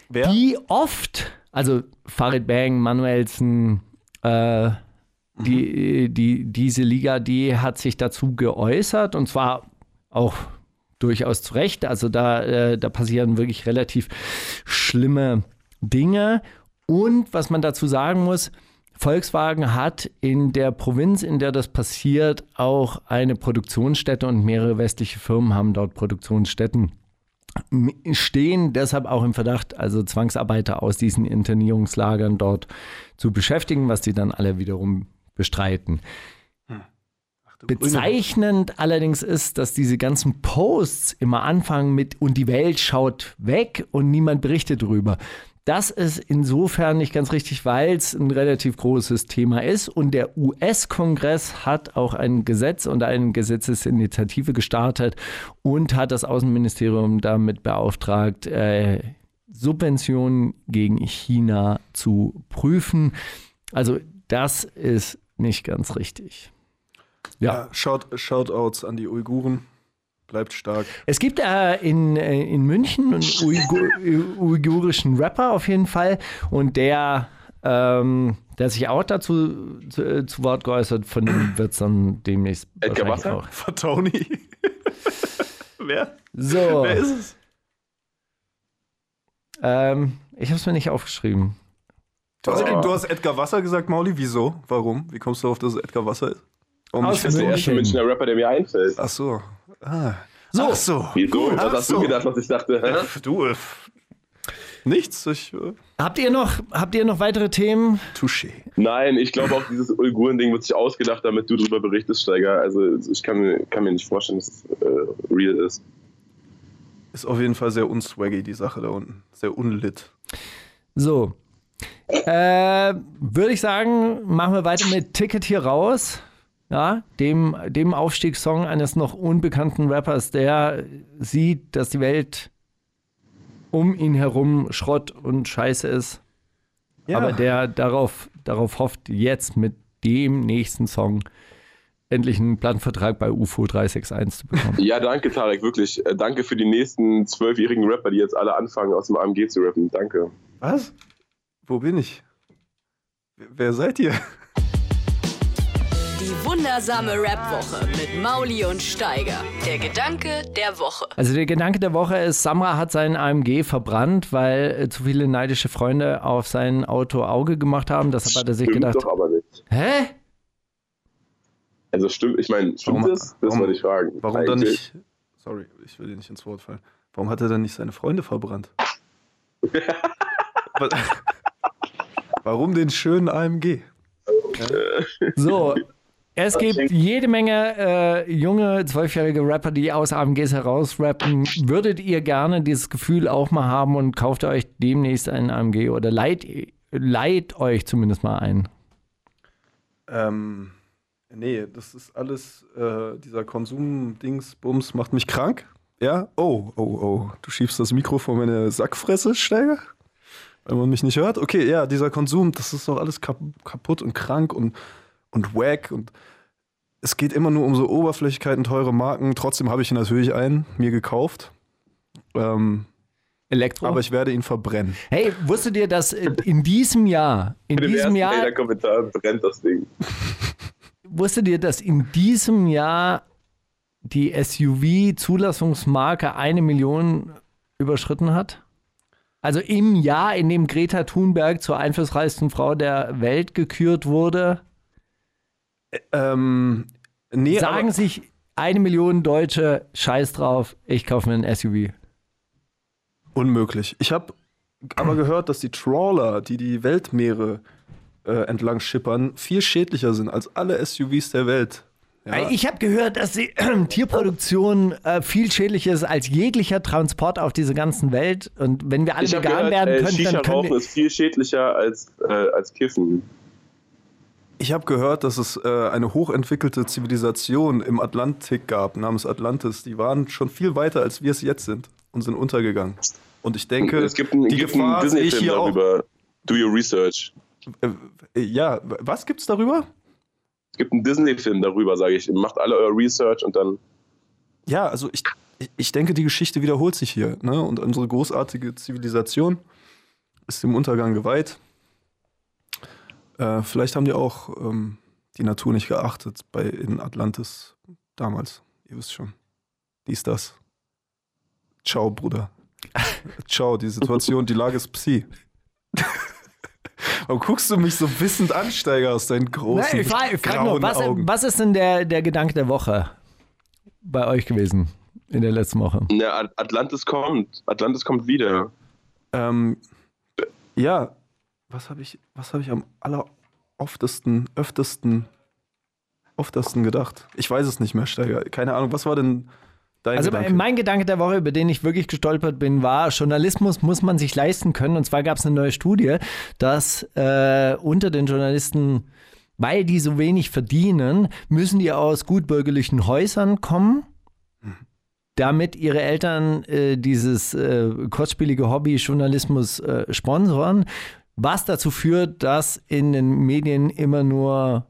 Wer? die oft, also Farid Bang, Manuelsen, äh, die, die, diese Liga, die hat sich dazu geäußert und zwar auch durchaus zu Recht. Also da, äh, da passieren wirklich relativ schlimme Dinge. Und was man dazu sagen muss, Volkswagen hat in der Provinz, in der das passiert, auch eine Produktionsstätte und mehrere westliche Firmen haben dort Produktionsstätten stehen deshalb auch im Verdacht, also Zwangsarbeiter aus diesen Internierungslagern dort zu beschäftigen, was die dann alle wiederum bestreiten. Bezeichnend allerdings ist, dass diese ganzen Posts immer anfangen mit und die Welt schaut weg und niemand berichtet drüber. Das ist insofern nicht ganz richtig, weil es ein relativ großes Thema ist und der US-Kongress hat auch ein Gesetz und eine Gesetzesinitiative gestartet und hat das Außenministerium damit beauftragt, äh, Subventionen gegen China zu prüfen. Also das ist nicht ganz richtig. Ja. Ja, Shout, Shoutouts an die Uiguren. Bleibt stark. Es gibt äh, in, äh, in München einen Uigur, uigurischen Rapper auf jeden Fall und der, ähm, der sich auch dazu zu, äh, zu Wort geäußert, von dem wird es dann demnächst Edgar Wasser? auch. Fatoni. Wer? So, Wer ist es? ähm, ich habe es mir nicht aufgeschrieben. Du hast, Oh. du hast Edgar Wasser gesagt, Mauli. Wieso? Warum? Wie kommst du darauf, dass es Edgar Wasser ist? Warum Aus Das ist der erste. Münchner Rapper, der mir einfällt. Ach so. Ah. So. Ach so. Wieso? Ach Was hast so. du gedacht, was ich dachte? Hä? Du, nichts. Ich, äh, Habt ihr noch, habt ihr noch weitere Themen? Touché. Nein, ich glaube auch dieses Uiguren-Ding wird sich ausgedacht, damit du darüber berichtest, Steiger. Also ich kann, mir- kann mir nicht vorstellen, dass es äh, real ist. Ist auf jeden Fall sehr unswaggy, die Sache da unten. Sehr unlit. So. Äh, Würde ich sagen, machen wir weiter mit Ticket hier raus. Ja, dem, dem Aufstiegssong eines noch unbekannten Rappers, der sieht, dass die Welt um ihn herum Schrott und Scheiße ist. Ja. Aber der darauf, darauf hofft, jetzt mit dem nächsten Song endlich einen Plattenvertrag bei UFO 361 zu bekommen. Ja, danke, Tarek, wirklich. Äh, danke für die nächsten zwölfjährigen Rapper, die jetzt alle anfangen, aus dem AMG zu rappen. Danke. Was? Wo bin ich? Wer- Wer seid ihr? Die wundersame Rap-Woche mit Mauli und Steiger. Der Gedanke der Woche. Also der Gedanke der Woche ist, Samra hat seinen AMG verbrannt, weil äh, zu viele neidische Freunde auf sein Auto Auge gemacht haben. Deshalb hat er sich Stimmt gedacht, doch aber nicht. hä? Also stimmt, ich meine, stimmt Warum- das? Das warum- wollte ich fragen. Warum dann Eigentlich. nicht? Sorry, ich will dir nicht ins Wort fallen. Warum hat er dann nicht seine Freunde verbrannt? Wa- Warum den schönen AMG? So, Es gibt jede Menge äh, junge, zwölfjährige Rapper, die aus AMGs herausrappen. Würdet ihr gerne dieses Gefühl auch mal haben und kauft euch demnächst einen AMG oder leiht, leiht euch zumindest mal ein? Ähm, nee, das ist alles, äh, dieser Konsum-Dings, Bums, macht mich krank. Ja? Oh, oh, oh. Du schiebst das Mikro vor meine Sackfresse, Steiger? Wenn man mich nicht hört? Okay, ja, dieser Konsum, das ist doch alles kap kaputt und krank und, und wack und es geht immer nur um so Oberflächlichkeiten, teure Marken. Trotzdem habe ich ihn natürlich einen, mir gekauft. Ähm, Elektro? aber ich werde ihn verbrennen. Hey, wusstet ihr, dass in diesem Jahr, in Mit diesem Jahr, Hater-Kommentar brennt das Ding. wusstet ihr, dass in diesem Jahr die SUV-Zulassungsmarke eine Million überschritten hat? Also im Jahr, in dem Greta Thunberg zur einflussreichsten Frau der Welt gekürt wurde, Ähm, nee, sagen aber, sich eine Million Deutsche, scheiß drauf, ich kaufe mir ein SUV. unmöglich. Ich habe aber gehört, dass die Trawler, die die Weltmeere äh, entlang schippern, viel schädlicher sind als alle SUVs der Welt. Ja, Ich habe gehört, dass die Tierproduktion äh, viel schädlicher ist als jeglicher Transport auf dieser ganzen Welt. Und wenn wir alle vegan gehört, werden äh, können, dann können wir. ist viel schädlicher als, äh, als Kiffen. Ich habe gehört, dass es äh, eine hochentwickelte Zivilisation im Atlantik gab, namens Atlantis. Die waren schon viel weiter, als wir es jetzt sind und sind untergegangen. Und ich denke, es gibt einen, die gibt einen Gefahr ich Disney-Film hier auch. darüber. Do your research. Äh, ja, was gibt's darüber? Es gibt einen Disney-Film darüber, sage ich. Macht alle euer Research und dann. Ja, also ich, ich denke, die Geschichte wiederholt sich hier. Ne? Und unsere großartige Zivilisation ist dem Untergang geweiht. Äh, vielleicht haben die auch ähm, die Natur nicht geachtet bei in Atlantis damals. Ihr wisst schon. Dies, das. Ciao, Bruder. Ciao, die Situation, die Lage ist Psi. Warum guckst du mich so wissend an, Steiger, aus deinen großen Nein, ich frage frag nur, grauen was, Augen? was ist denn der, der Gedanke der Woche bei euch gewesen in der letzten Woche? At- Atlantis kommt. Atlantis kommt wieder. Ähm, ja, was habe ich, was habe ich am alleroftesten, öftesten, oftesten gedacht? Ich weiß es nicht mehr, Steiger. Keine Ahnung, was war denn dein Also Gedanke? mein Gedanke der Woche, über den ich wirklich gestolpert bin, war, Journalismus muss man sich leisten können. Und zwar gab es eine neue Studie, dass äh, unter den Journalisten, weil die so wenig verdienen, müssen die aus gutbürgerlichen Häusern kommen, damit ihre Eltern äh, dieses äh, kostspielige Hobby Journalismus äh, sponsoren, was dazu führt, dass in den Medien immer nur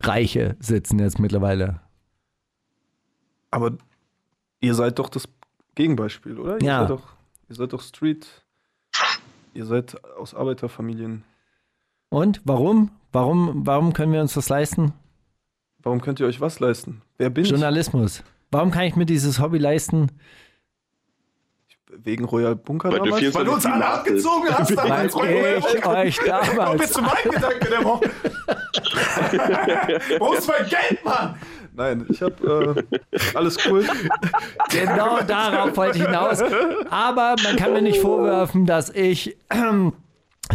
Reiche sitzen jetzt mittlerweile. Aber ihr seid doch das Gegenbeispiel, oder? Ihr Ja. Seid doch, ihr seid doch Street. Ihr seid aus Arbeiterfamilien. Und warum? Warum, warum können wir uns das leisten? Warum könnt ihr euch was leisten? Wer bin Journalismus. Warum kann ich mir dieses Hobby leisten? Wegen Royal Bunker Weil du damals? 24 Weil du uns alle abgezogen hast Weil damals. Royal ich Bunker. euch Komm damals. jetzt zu meinem Gedanke der Woche. Wo ist mein Geld, Mann? Nein, ich hab äh, alles cool. Genau darauf wollte ich hinaus. Aber man kann mir nicht vorwerfen, dass ich, ähm,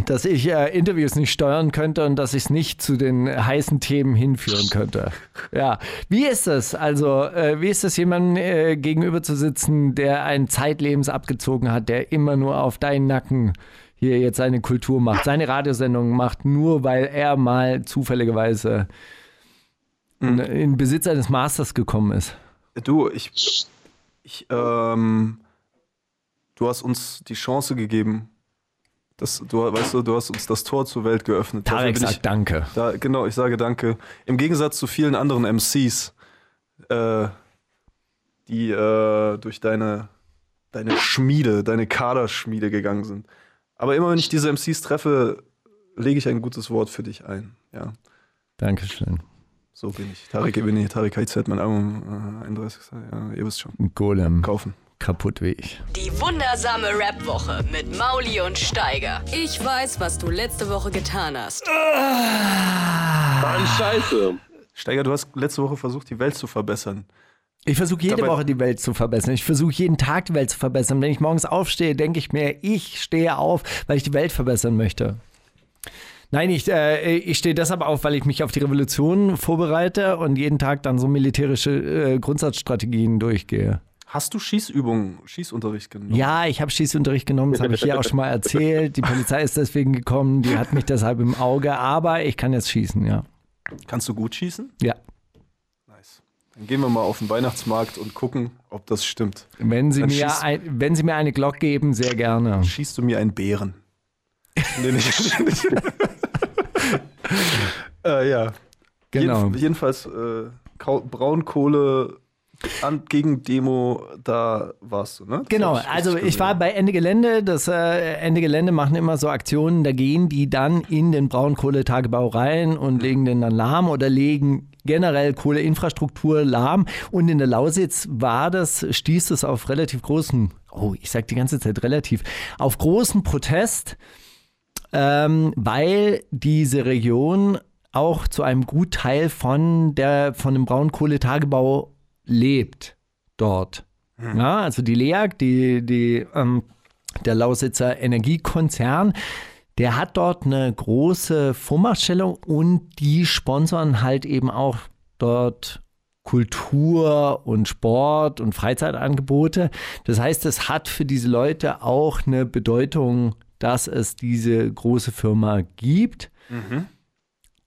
dass ich äh, Interviews nicht steuern könnte und dass ich es nicht zu den heißen Themen hinführen könnte. Ja, wie ist es? Also, äh, wie ist es, jemandem äh, gegenüber zu sitzen, der ein Zeitlebens abgezogen hat, der immer nur auf deinen Nacken hier jetzt seine Kultur macht, seine Radiosendung macht, nur weil er mal zufälligerweise in, in Besitz eines Masters gekommen ist? Du, ich, ich, ähm, du hast uns die Chance gegeben. Das, du, weißt du, du hast uns das Tor zur Welt geöffnet. Tarek bin ich, sagt Danke. da, genau, ich sage danke. Im Gegensatz zu vielen anderen MCs, äh, die äh, durch deine, deine Schmiede, deine Kaderschmiede gegangen sind. Aber immer wenn ich diese MCs treffe, lege ich ein gutes Wort für dich ein. Ja, Dankeschön. so bin ich. Tarek Ebene, Tarek HZ, mein Album, äh, 31. Ja, ihr wisst schon. Ein Golem. Kaufen. Kaputt wie ich. Die wundersame Rap-Woche mit Mauli und Steiger. Ich weiß, was du letzte Woche getan hast. Mann, scheiße. Steiger, du hast letzte Woche versucht, die Welt zu verbessern. Ich versuche jede Dabei- Woche die Welt zu verbessern. Ich versuche jeden Tag die Welt zu verbessern. Wenn ich morgens aufstehe, denke ich mir, ich stehe auf, weil ich die Welt verbessern möchte. Nein, ich, äh, ich stehe deshalb auf, weil ich mich auf die Revolution vorbereite und jeden Tag dann so militärische äh, Grundsatzstrategien durchgehe. Hast du Schießübungen, Schießunterricht genommen? Ja, ich habe Schießunterricht genommen, das habe ich hier auch schon mal erzählt. Die Polizei ist deswegen gekommen, die hat mich deshalb im Auge, aber ich kann jetzt schießen, ja. Kannst du gut schießen? Ja. Nice. Dann gehen wir mal auf den Weihnachtsmarkt und gucken, ob das stimmt. Wenn Sie, Dann mir, ein, wenn Sie mir eine Glock geben, sehr gerne. Schießt du mir einen Bären? nee, nicht. äh, ja. Genau. Jeden, jedenfalls äh, Braunkohle an, gegen Demo, da warst du, ne? Das Genau, ich also ich war bei Ende Gelände. Das äh, Ende Gelände machen immer so Aktionen, da gehen die dann in den Braunkohletagebau rein und legen den dann lahm oder legen generell Kohleinfrastruktur lahm. Und in der Lausitz war das, stieß es auf relativ großen, oh, ich sag die ganze Zeit relativ, auf großen Protest, ähm, weil diese Region auch zu einem Gutteil von, der, von dem Braunkohletagebau lebt dort. Ja, also die LEAG, die, die, ähm, der Lausitzer Energiekonzern, der hat dort eine große Vormachtstellung und die sponsern halt eben auch dort Kultur und Sport und Freizeitangebote. Das heißt, es hat für diese Leute auch eine Bedeutung, dass es diese große Firma gibt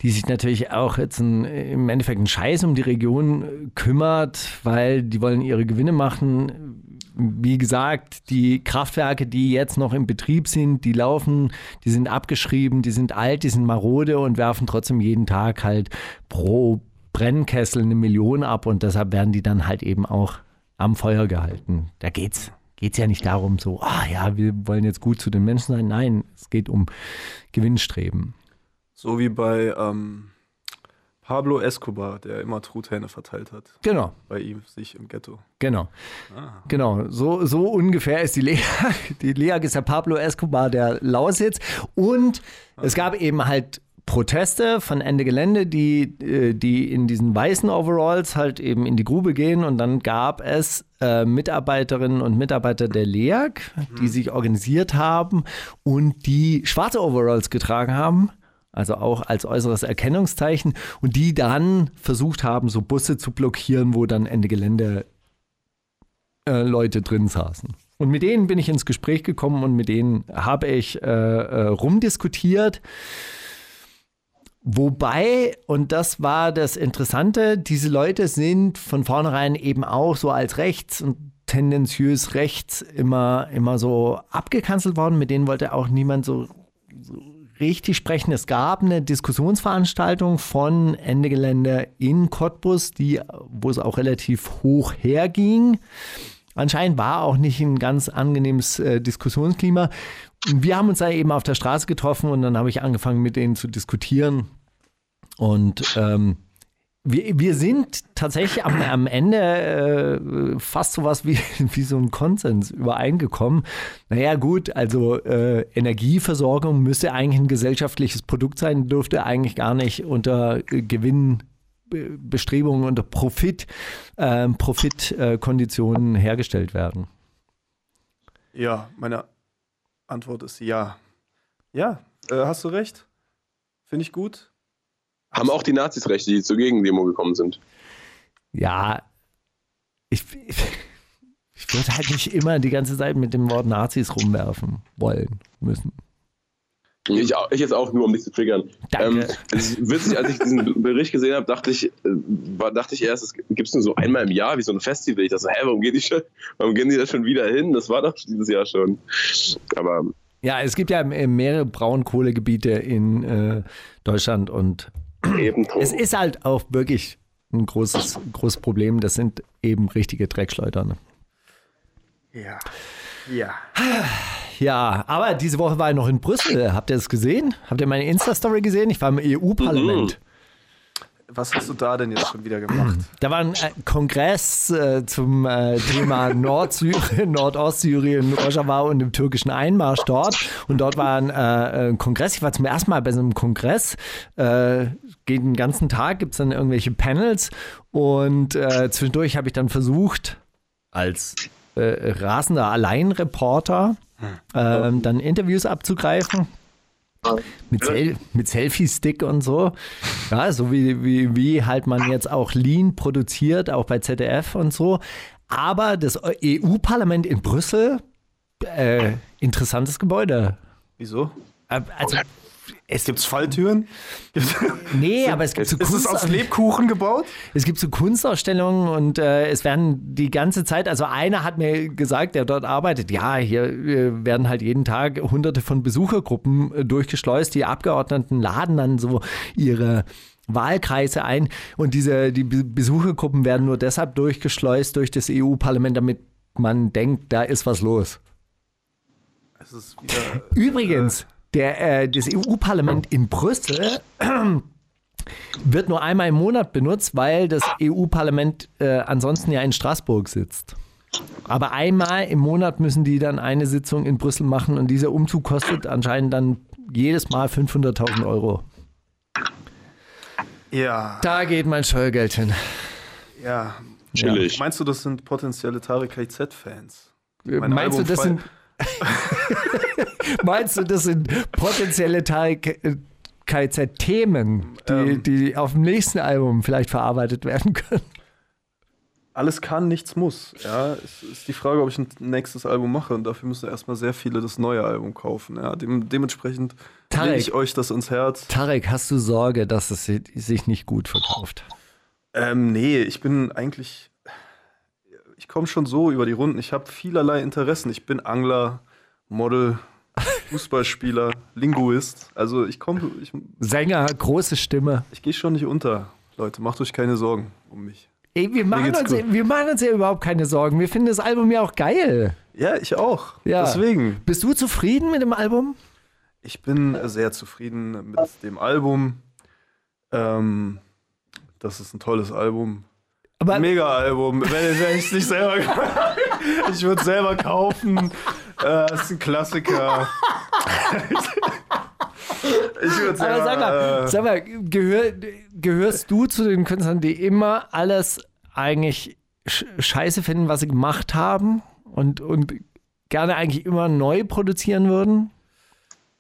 die sich natürlich auch jetzt ein, im Endeffekt einen Scheiß um die Region äh, kümmert, weil die wollen ihre Gewinne machen. Wie gesagt, die Kraftwerke, die jetzt noch im Betrieb sind, die laufen, die sind abgeschrieben, die sind alt, die sind marode und werfen trotzdem jeden Tag halt pro Brennkessel eine Million ab und deshalb werden die dann halt eben auch am Feuer gehalten. Da geht's geht's ja nicht darum, so, ah ja, wir wollen jetzt gut zu den Menschen sein. Nein, es geht um Gewinnstreben. So wie bei ähm, Pablo Escobar, der immer Truthähne verteilt hat. Genau. Bei ihm, sich im Ghetto. Genau. Genau, so, so ungefähr ist die LEAG. Die LEAG ist der Pablo Escobar der Lausitz. Und es gab eben halt Proteste von Ende Gelände, die, äh, die in diesen weißen Overalls halt eben in die Grube gehen. Und dann gab es äh, Mitarbeiterinnen und Mitarbeiter der LEAG, die sich organisiert haben und die schwarze Overalls getragen haben. Also auch als äußeres Erkennungszeichen und die dann versucht haben, so Busse zu blockieren, wo dann Ende Gelände äh, Leute drin saßen. Und mit denen bin ich ins Gespräch gekommen und mit denen habe ich äh, äh, rumdiskutiert. Wobei, und das war das Interessante, diese Leute sind von vornherein eben auch so als rechts und tendenziös rechts immer, immer so abgekanzelt worden. Mit denen wollte auch niemand so, so richtig sprechen. Es gab eine Diskussionsveranstaltung von Ende Gelände in Cottbus, die, wo es auch relativ hoch herging. Anscheinend war auch nicht ein ganz angenehmes äh, Diskussionsklima. Wir haben uns da eben auf der Straße getroffen und dann habe ich angefangen, mit denen zu diskutieren. Und ähm, wir, wir sind tatsächlich am, am Ende äh, fast sowas wie, wie so ein Konsens übereingekommen. Naja, gut, also äh, Energieversorgung müsste eigentlich ein gesellschaftliches Produkt sein, dürfte eigentlich gar nicht unter äh, Gewinnbestrebungen, unter Profit, äh, Profitkonditionen hergestellt werden. Ja, meine Antwort ist ja. Ja, äh, hast du recht. Finde ich gut. Haben auch die Nazis recht, die zur Gegendemo gekommen sind. Ja, ich, ich, ich würde halt nicht immer die ganze Zeit mit dem Wort Nazis rumwerfen wollen müssen. Ich, auch- ich jetzt auch nur, um dich zu triggern. Danke. Ähm, es ist witzig, als ich diesen Bericht gesehen habe, dachte ich, äh, dachte ich erst, es gibt es nur so einmal im Jahr wie so ein Festival. Ich dachte, hä, warum gehen, die schon, warum gehen die da schon wieder hin? Das war doch dieses Jahr schon. Aber Ja, es gibt ja mehrere Braunkohlegebiete in äh, Deutschland und eben es ist halt auch wirklich ein großes, großes Problem. Das sind eben richtige Dreckschleudern. Ja. Ja. Ja, aber diese Woche war ich noch in Brüssel. Habt ihr das gesehen? Habt ihr meine Insta-Story gesehen? Ich war im EU-Parlament. Was hast du da denn jetzt schon wieder gemacht? Da war ein äh, Kongress äh, zum äh, Thema Nordsyrien, Nordostsyrien, Rojava und dem türkischen Einmarsch dort. Und dort war ein, äh, ein Kongress. Ich war zum ersten Mal bei so einem Kongress. Äh, geht den ganzen Tag, gibt es dann irgendwelche Panels. Und äh, zwischendurch habe ich dann versucht, als rasender Alleinreporter ähm, dann Interviews abzugreifen. Mit, Sel mit Selfie-Stick und so. Ja, so wie, wie, wie halt man jetzt auch Lean produziert, auch bei ZDF und so. Aber das EU-Parlament in Brüssel, äh, interessantes Gebäude. Wieso? Äh, Also, Es gibt's Falltüren? nee, aber es gibt so Ist es aus Kunst- Lebkuchen gebaut? Es gibt so Kunstausstellungen und äh, es werden die ganze Zeit, also einer hat mir gesagt, der dort arbeitet, ja, hier äh, werden halt jeden Tag hunderte von Besuchergruppen äh, durchgeschleust. Die Abgeordneten laden dann so ihre Wahlkreise ein und diese die Be- Besuchergruppen werden nur deshalb durchgeschleust durch das EU-Parlament, damit man denkt, da ist was los. Es ist wieder. Übrigens, der, äh, das EU-Parlament in Brüssel wird nur einmal im Monat benutzt, weil das EU-Parlament äh, ansonsten ja in Straßburg sitzt. Aber einmal im Monat müssen die dann eine Sitzung in Brüssel machen und dieser Umzug kostet anscheinend dann jedes Mal 500.000 Euro. Ja, Da geht mein Steuergeld hin. ja. Chillig. Meinst du, das sind potenzielle Tarek KZ-Fans? Mein Meinst du, Album das fall- sind, meinst du, das sind potenzielle KZ-Themen, die, Ähm. die auf dem nächsten Album vielleicht verarbeitet werden können? Alles kann, nichts muss. Ja, es ist die Frage, ob ich ein nächstes Album mache. Und dafür müssen erstmal sehr viele das neue Album kaufen. Ja, dem, dementsprechend lege ich euch das ins Herz. Tarek, hast du Sorge, dass es si- sich nicht gut verkauft? Ähm, nee, ich bin eigentlich. Ich komme schon so über die Runden. Ich habe vielerlei Interessen. Ich bin Angler, Model, Fußballspieler, Linguist. Also ich komme, ich, Sänger, große Stimme. ich gehe schon nicht unter. Leute, macht euch keine Sorgen um mich. Ey, wir, machen uns, gut. wir machen uns ja überhaupt keine Sorgen. Wir finden das Album ja auch geil. Ja, ich auch. Ja. Deswegen. Bist du zufrieden mit dem Album? Ich bin sehr zufrieden mit dem Album. Ähm, das ist ein tolles Album. Mega-Album. Wenn, wenn ich es nicht selber Ich würde es selber kaufen. Äh, das ist ein Klassiker. ich würde Aber sag mal. Äh, sag mal gehör, gehörst du zu den Künstlern, die immer alles eigentlich sch scheiße finden, was sie gemacht haben und, und gerne eigentlich immer neu produzieren würden?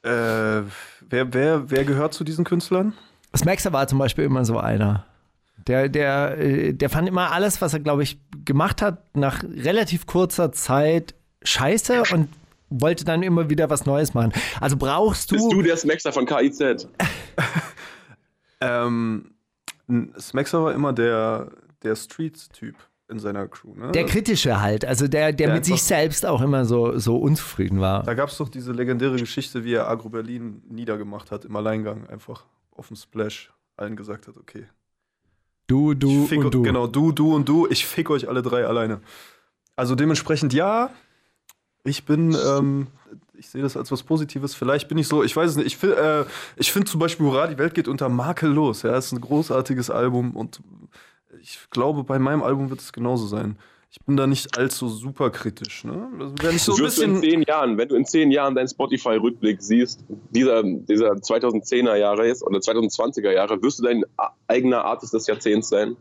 äh, wer, wer, wer gehört zu diesen Künstlern? Smaxer war zum Beispiel immer so einer. Der, der, äh, der fand immer alles, was er, glaube ich, gemacht hat, nach relativ kurzer Zeit scheiße und wollte dann immer wieder was Neues machen. Also brauchst Bist du du. der Smaxer von KIZ? Ähm, Smaxer war immer der, der Street-Typ in seiner Crew. Ne? Der kritische halt, also der, der Der mit sich selbst auch immer so, so unzufrieden war. Da gab es doch diese legendäre Geschichte, wie er Agro Berlin niedergemacht hat im Alleingang, einfach auf dem Splash allen gesagt hat, okay. Du, du und du. Genau, du, du und du, ich fick euch alle drei alleine. Also dementsprechend ja, ich bin, ähm, ich sehe das als was Positives. Vielleicht bin ich so, ich weiß es nicht. Ich, fi- äh, ich finde zum Beispiel Hurra, die Welt geht unter makellos. Ja, ist ein großartiges Album und ich glaube, bei meinem Album wird es genauso sein. Ich bin da nicht allzu super kritisch. Ne? Also, wenn ich so ein du in bisschen. zehn Jahren, wenn du in zehn Jahren deinen Spotify-Rückblick siehst, dieser, dieser 2010er Jahre jetzt oder 2020er Jahre, wirst du dein eigener Artist des Jahrzehnts sein?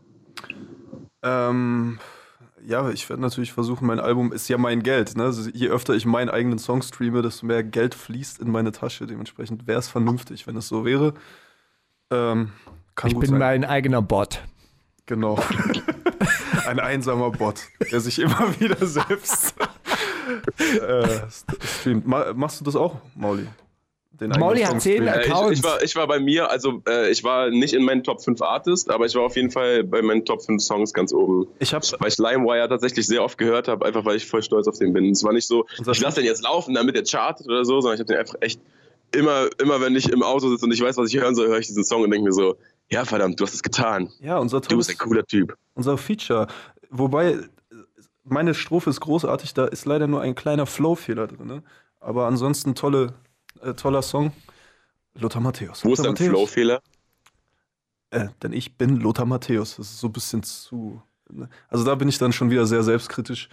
Ähm, ja, ich werde natürlich versuchen, mein Album ist ja mein Geld. Ne? Also je öfter ich meinen eigenen Song streame, desto mehr Geld fließt in meine Tasche. Dementsprechend wäre es vernünftig, wenn es so wäre. Ähm, Ich bin sein. mein eigener Bot. Genau. Ein einsamer Bot, der sich immer wieder selbst äh, st- streamt. Ma machst du das auch, Mauli? Den Song hat zehn streamen? Äh, ich, Accounts. ich, war, ich war bei mir, also äh, ich war nicht in meinen Top 5 Artists, aber ich war auf jeden Fall bei meinen Top 5 Songs ganz oben. Ich habe Weil ich LimeWire tatsächlich sehr oft gehört habe, einfach weil ich voll stolz auf den bin. Es war nicht so, ich lasse den jetzt laufen, damit der chartet oder so, sondern ich habe den einfach echt immer, immer wenn ich im Auto sitze und ich weiß, was ich hören soll, höre ich diesen Song und denke mir so, ja verdammt, du hast es getan. ja unser Du tolles, bist ein cooler Typ. unser Feature. Wobei, meine Strophe ist großartig, da ist leider nur ein kleiner Flow-Fehler drin. Ne? Aber ansonsten tolle, äh, toller Song. Lothar Matthäus. Wo ist dein. Flow-Fehler? Äh, denn ich bin Lothar Matthäus. Das ist so ein bisschen zu. ne? Also da bin ich dann schon wieder sehr selbstkritisch.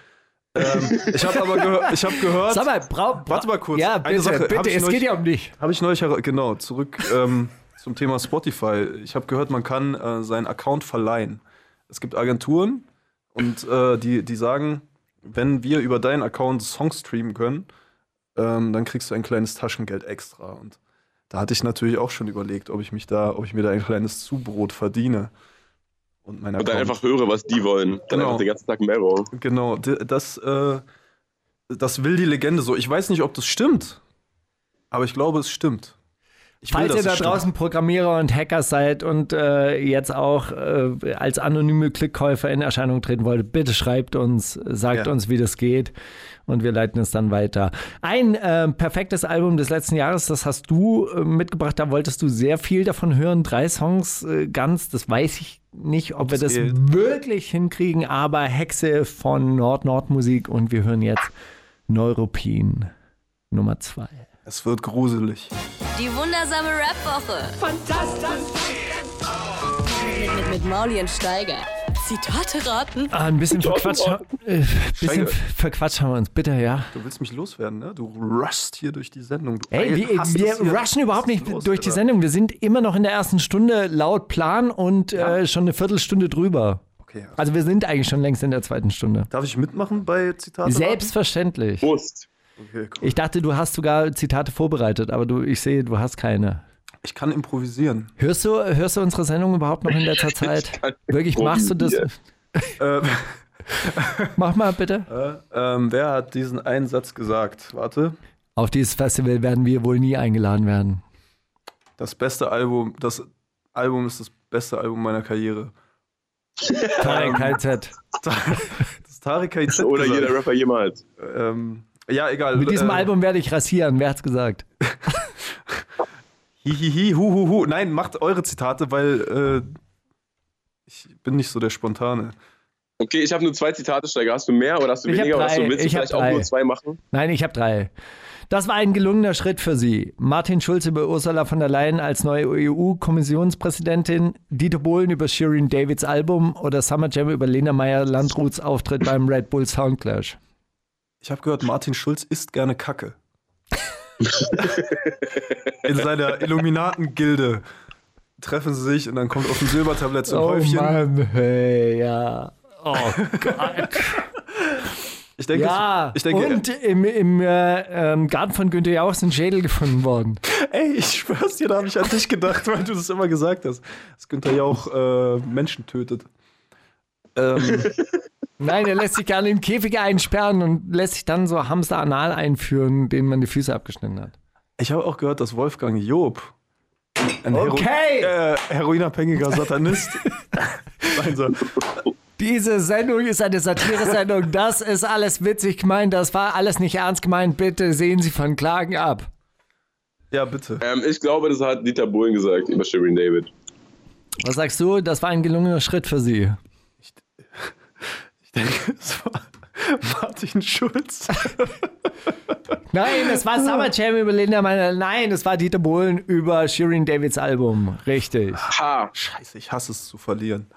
Ähm, ich habe aber gehör, ich hab gehört. Sag mal, brau, bra Warte mal kurz. Ja, Eine bitte, Sache, bitte, es neulich- geht ja um dich. Habe ich neulich genau zurück ähm, zum Thema Spotify. Ich habe gehört, man kann äh, seinen Account verleihen. Es gibt Agenturen und äh, die, die sagen, wenn wir über deinen Account Songs streamen können, ähm, dann kriegst du ein kleines Taschengeld extra. Und da hatte ich natürlich auch schon überlegt, ob ich mich da, ob ich mir da ein kleines Zubrot verdiene. Und, Und dann einfach höre, was die wollen. Dann Genau. einfach den ganzen Tag Mero. Genau, das, äh, das will die Legende so. Ich weiß nicht, ob das stimmt, aber ich glaube, es stimmt. Ich will, Falls dass ihr da stimmt. draußen Programmierer und Hacker seid und äh, jetzt auch äh, als anonyme Klickkäufer in Erscheinung treten wollt, bitte schreibt uns, sagt Ja. uns, wie das geht und wir leiten es dann weiter. Ein äh, perfektes Album des letzten Jahres, das hast du äh, mitgebracht, da wolltest du sehr viel davon hören, drei Songs äh, ganz, das weiß ich nicht, ob wir das geht. wirklich hinkriegen, aber Hexe von Nord-Nord-Musik und wir hören jetzt Neuropin Nummer zwei. Es wird gruselig. Die wundersame Rap-Woche. Fantastisch. Mit, mit, mit Mauli und Steiger. Zitate raten. Ah, ein bisschen verquatscht, äh, bisschen verquatscht haben wir uns, bitte, ja. Du willst mich loswerden, ne? Du rushst hier durch die Sendung. Du Ey, wir, wir rushen überhaupt nicht los, durch die Alter? Sendung. Wir sind immer noch in der ersten Stunde laut Plan und äh, schon eine Viertelstunde drüber. Okay, ja. Also wir sind eigentlich schon längst in der zweiten Stunde. Darf ich mitmachen bei Zitaten? Selbstverständlich. Wurst. Okay, cool. Ich dachte, du hast sogar Zitate vorbereitet, aber du, ich sehe, du hast keine. Ich kann improvisieren. Hörst du, hörst du unsere Sendung überhaupt noch in letzter Zeit? kann Wirklich, machst du das? Äh, Mach mal bitte. äh, ähm, wer hat diesen einen Satz gesagt? Warte. Auf dieses Festival werden wir wohl nie eingeladen werden. Das beste Album, das Album ist das beste Album meiner Karriere. Tarek KZ. Das Tarek KZ Oder gesagt. jeder Rapper jemals. Ähm, ja, egal. Mit diesem äh, Album werde ich rasieren. Wer hat's gesagt? Hihihi, hu, hu, hu. Nein, macht eure Zitate, weil äh, ich bin nicht so der Spontane. Okay, ich habe nur zwei Zitate, Steiger. Hast du mehr oder hast du Ich weniger? Oder hast du, willst du Ich vielleicht auch nur zwei machen? Nein, ich habe drei. Das war ein gelungener Schritt für Sie. Martin Schulz über Ursula von der Leyen als neue EU-Kommissionspräsidentin, Dieter Bohlen über Shirin Davids Album oder Summer Jam über Lena Meyer-Landruths Auftritt beim Red Bull Soundclash. Ich habe gehört, Martin Schulz isst gerne Kacke. In seiner Illuminaten-Gilde treffen sie sich und dann kommt auf dem Silbertablett so ein Häufchen. Oh Mann, hey, ja. Oh Gott. Ich denke, ja, ich, ich denke, und im, im äh, ähm, Garten von Günther Jauch sind Schädel gefunden worden. ey, ich schwör's dir, da habe ich an dich gedacht, weil du das immer gesagt hast, dass Günther Jauch äh, Menschen tötet. Ähm, Nein, er lässt sich gerne in Käfige einsperren und lässt sich dann so Hamster anal einführen, denen man die Füße abgeschnitten hat. ich habe auch gehört, dass Wolfgang Job ein Hero Okay. äh, heroinabhängiger Satanist sein soll. Diese Sendung ist eine Satire-Sendung. Das ist alles witzig gemeint. Das war alles nicht ernst gemeint. Bitte sehen Sie von Klagen ab. Ja, bitte. Ähm, ich glaube, das hat Dieter Bohlen gesagt über Shirin David. Was sagst du? Das war ein gelungener Schritt für Sie. Ich denke, es war Martin Schulz. Nein, es war Summer Jam über Linda Meiner. Nein, es war Dieter Bohlen über Shirin Davids Album. Richtig. Ha! Scheiße, ich hasse es zu verlieren.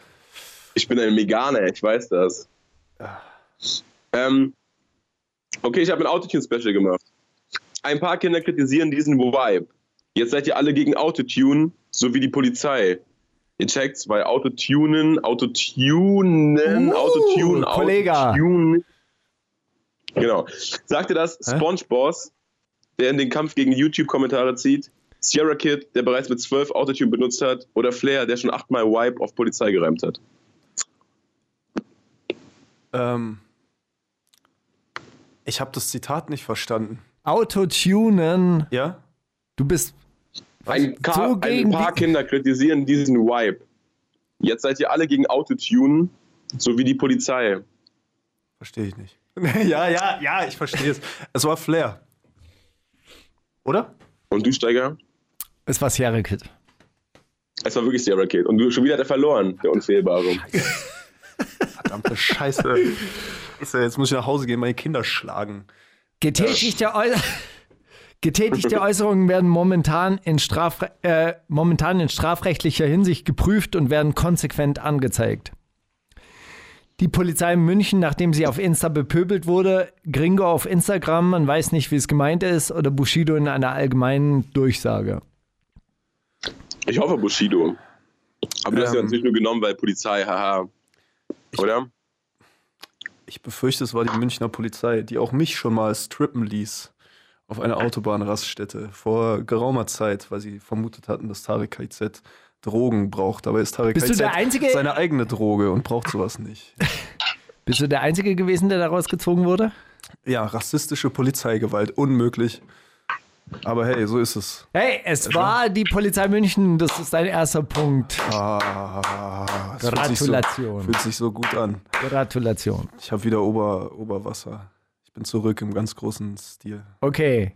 Ich bin ein Meganer, ich weiß das. Ähm, okay, ich habe ein Autotune-Special gemacht. Ein paar Kinder kritisieren diesen Vibe. Jetzt seid ihr alle gegen Autotune, so wie die Polizei. Ihr checkt's, weil Autotunen, Autotunen, Uh, Autotune, Kollege. Autotune. Genau. Sagte das SpongeBoss, der in den Kampf gegen YouTube-Kommentare zieht, Sierra Kid, der bereits mit 12 Autotune benutzt hat, oder Flair, der schon achtmal Vibe auf Polizei gereimt hat. Ähm, ich habe das Zitat nicht verstanden. Autotunen. Ja? Du bist. Ein, So ein paar Kinder kritisieren diesen Vibe. Jetzt seid ihr alle gegen Autotune, so wie die Polizei. Verstehe ich nicht. ja, ja, ja, ich verstehe es. Es war Flair. Oder? Und du, Steiger? Es war Sierra Kid. Es war wirklich Sierra Kid. Und du, schon wieder hat er verloren, der Unfehlbare. Verdammte Scheiße. Scheiße, Jetzt muss ich nach Hause gehen, meine Kinder schlagen. Getätigte, Äu Getätigte Äußerungen werden momentan in, Strafre äh, momentan in strafrechtlicher Hinsicht geprüft und werden konsequent angezeigt. Die Polizei in München, nachdem sie auf Insta bepöbelt wurde, Gringo auf Instagram, man weiß nicht, wie es gemeint ist, oder Bushido in einer allgemeinen Durchsage. Ich hoffe Bushido. Aber du hast ja Ähm. natürlich nur genommen, weil Polizei, haha. Oder? Ich befürchte, es war die Münchner Polizei, die auch mich schon mal strippen ließ auf einer Autobahnraststätte vor geraumer Zeit, weil sie vermutet hatten, dass Tarek KZ Drogen braucht. Aber ist Tarek Bist KZ seine eigene Droge und braucht sowas nicht. Bist du der Einzige gewesen, der daraus gezogen wurde? Ja, rassistische Polizeigewalt, unmöglich. Aber hey, so ist es. Hey, es war die Polizei München. Das ist dein erster Punkt. Ah, es fühlt sich so- Gratulation. Fühlt sich so gut an. Gratulation. Ich habe wieder Ober, Oberwasser. Bin zurück im ganz großen Stil. Okay.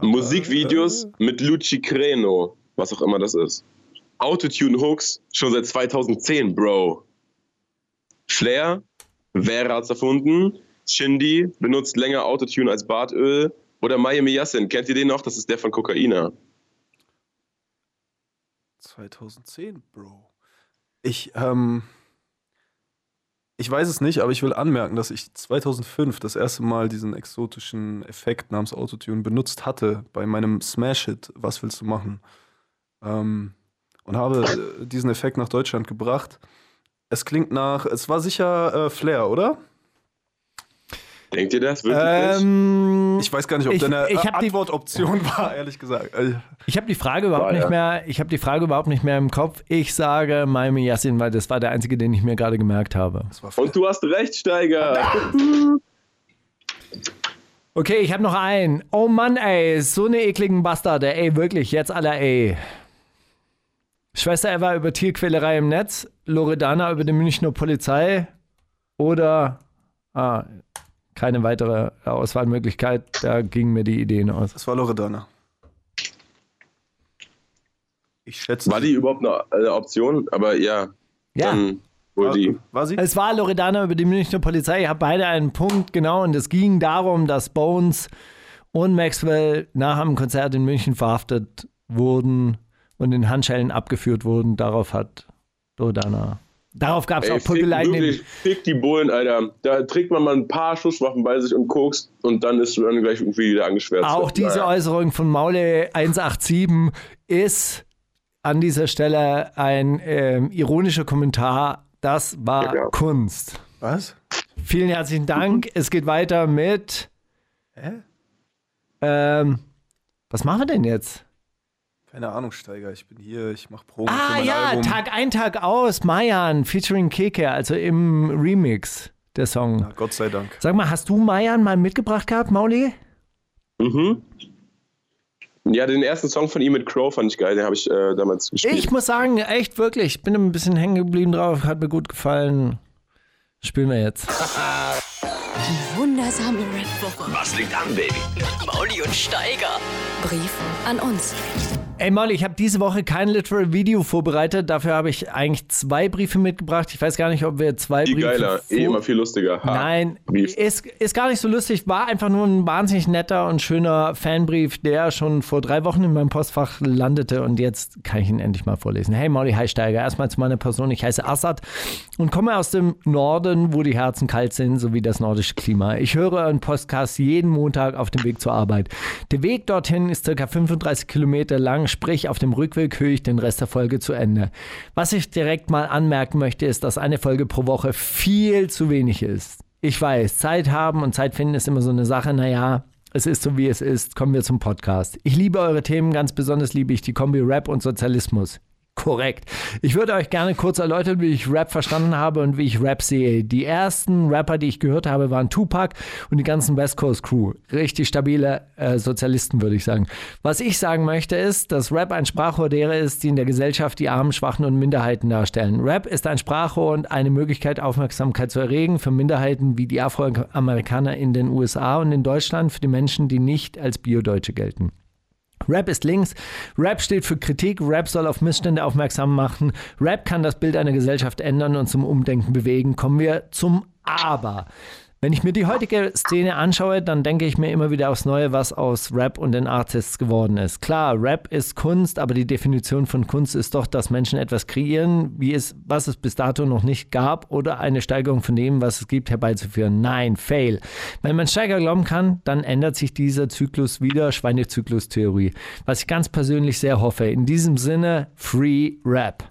Musikvideos mit Luci Creno, was auch immer das ist. Autotune-Hooks schon seit 2010, Bro. Flair, Vera hat's erfunden. Shindy benutzt länger Autotune als Bartöl. Oder Miami Yassin, kennt ihr den noch? Das ist der von Kokaina. 2010, Bro. Ich, ähm, ich weiß es nicht, aber ich will anmerken, dass ich 2005 das erste Mal diesen exotischen Effekt namens Autotune benutzt hatte bei meinem Smash-Hit Was willst du machen? Ähm, und habe äh, diesen Effekt nach Deutschland gebracht. Es klingt nach, es war sicher äh, Flair, oder? Denkt ihr das wirklich? Ähm, Ich weiß gar nicht, ob Ich- da eine ich äh, die- Antwortoption war, ehrlich gesagt. Äh, ich habe die Frage überhaupt War, nicht ja. mehr. Ich habe die Frage überhaupt nicht mehr im Kopf. Ich sage Miami Yassin, weil das war der einzige, den ich mir gerade gemerkt habe. Und du hast recht, Steiger. Okay, ich habe noch einen. Oh Mann, ey, so eine ekligen Bastarde. Ey, wirklich, jetzt alle, ey. Schwester Eva über Tierquälerei im Netz, Loredana über die Münchner Polizei oder ah, keine weitere Auswahlmöglichkeit. Da gingen mir die Ideen aus. Das war Loredana. Ich schätze. War die überhaupt eine, eine Option? Aber ja, Ja. dann wohl die. War sie? Es war Loredana über die Münchner Polizei. Ihr habt beide einen Punkt, genau. Und es ging darum, dass Bones und Maxwell nach einem Konzert in München verhaftet wurden und in Handschellen abgeführt wurden. Darauf hat Loredana. Darauf gab es auch in- wirklich, fick die Bullen, Alter. Da trägt man mal ein paar Schusswaffen bei sich und kokst und dann ist man gleich irgendwie wieder angeschwärzt. Auch diese Naja. Äußerung von Maule 187 ist an dieser Stelle ein ähm, ironischer Kommentar. Das war Ja, klar. Kunst. Was? Vielen herzlichen Dank. Es geht weiter mit. Hä? Ähm, was machen wir denn jetzt? Keine Ahnung, Steiger. Ich bin hier, ich mach Proben für Ah mein ja, Album. Tag ein, Tag aus, Mayan featuring Keke, also im Remix der Song. Na, Gott sei Dank. Sag mal, hast du Mayan mal mitgebracht gehabt, Mauli? Mhm. Ja, den ersten Song von ihm mit Crow fand ich geil, den habe ich äh, damals gespielt. Ich muss sagen, echt wirklich, ich bin ein bisschen hängen geblieben drauf, hat mir gut gefallen. Spielen wir jetzt. Wundersame Rap-Woche. Was liegt an, Baby? Mauli und Steiger. Brief an uns. Ey Molly, ich habe diese Woche kein Literal Video vorbereitet. Dafür habe ich eigentlich zwei Briefe mitgebracht. Ich weiß gar nicht, ob wir zwei Viel Briefe. geiler, eh immer viel lustiger. Ha. Nein, Brief. ist, ist gar nicht so lustig. War einfach nur ein wahnsinnig netter und schöner Fanbrief, der schon vor drei Wochen in meinem Postfach landete und jetzt kann ich ihn endlich mal vorlesen. Hey Molly Heisteiger, erstmal zu meiner Person. Ich heiße Assad und komme aus dem Norden, wo die Herzen kalt sind, sowie das nordische Klima. Ich höre euren Podcast jeden Montag auf dem Weg zur Arbeit. Der Weg dorthin ist circa 35 Kilometer lang, sprich auf dem Rückweg höre ich den Rest der Folge zu Ende. Was ich direkt mal anmerken möchte, ist, dass eine Folge pro Woche viel zu wenig ist. Ich weiß, Zeit haben und Zeit finden ist immer so eine Sache. Naja, es ist so wie es ist. Kommen wir zum Podcast. Ich liebe eure Themen, ganz besonders liebe ich die Kombi Rap und Sozialismus. Korrekt. Ich würde euch gerne kurz erläutern, wie ich Rap verstanden habe und wie ich Rap sehe. Die ersten Rapper, die ich gehört habe, waren Tupac und die ganzen West Coast Crew. Richtig stabile äh, Sozialisten, würde ich sagen. Was ich sagen möchte, ist, dass Rap ein Sprachrohr derer ist, die in der Gesellschaft die Armen, Schwachen und Minderheiten darstellen. Rap ist ein Sprachrohr und eine Möglichkeit, Aufmerksamkeit zu erregen für Minderheiten wie die Afroamerikaner in den USA und in Deutschland, für die Menschen, die nicht als Biodeutsche gelten. Rap ist links. Rap steht für Kritik. Rap soll auf Missstände aufmerksam machen. Rap kann das Bild einer Gesellschaft ändern und zum Umdenken bewegen. Kommen wir zum Aber. Wenn ich mir die heutige Szene anschaue, dann denke ich mir immer wieder aufs Neue, was aus Rap und den Artists geworden ist. Klar, Rap ist Kunst, aber die Definition von Kunst ist doch, dass Menschen etwas kreieren, wie es, was es bis dato noch nicht gab, oder eine Steigerung von dem, was es gibt, herbeizuführen. Nein, fail. Wenn man Steiger glauben kann, dann ändert sich dieser Zyklus wieder, Schweinezyklus-Theorie. Was ich ganz persönlich sehr hoffe. In diesem Sinne, Free Rap.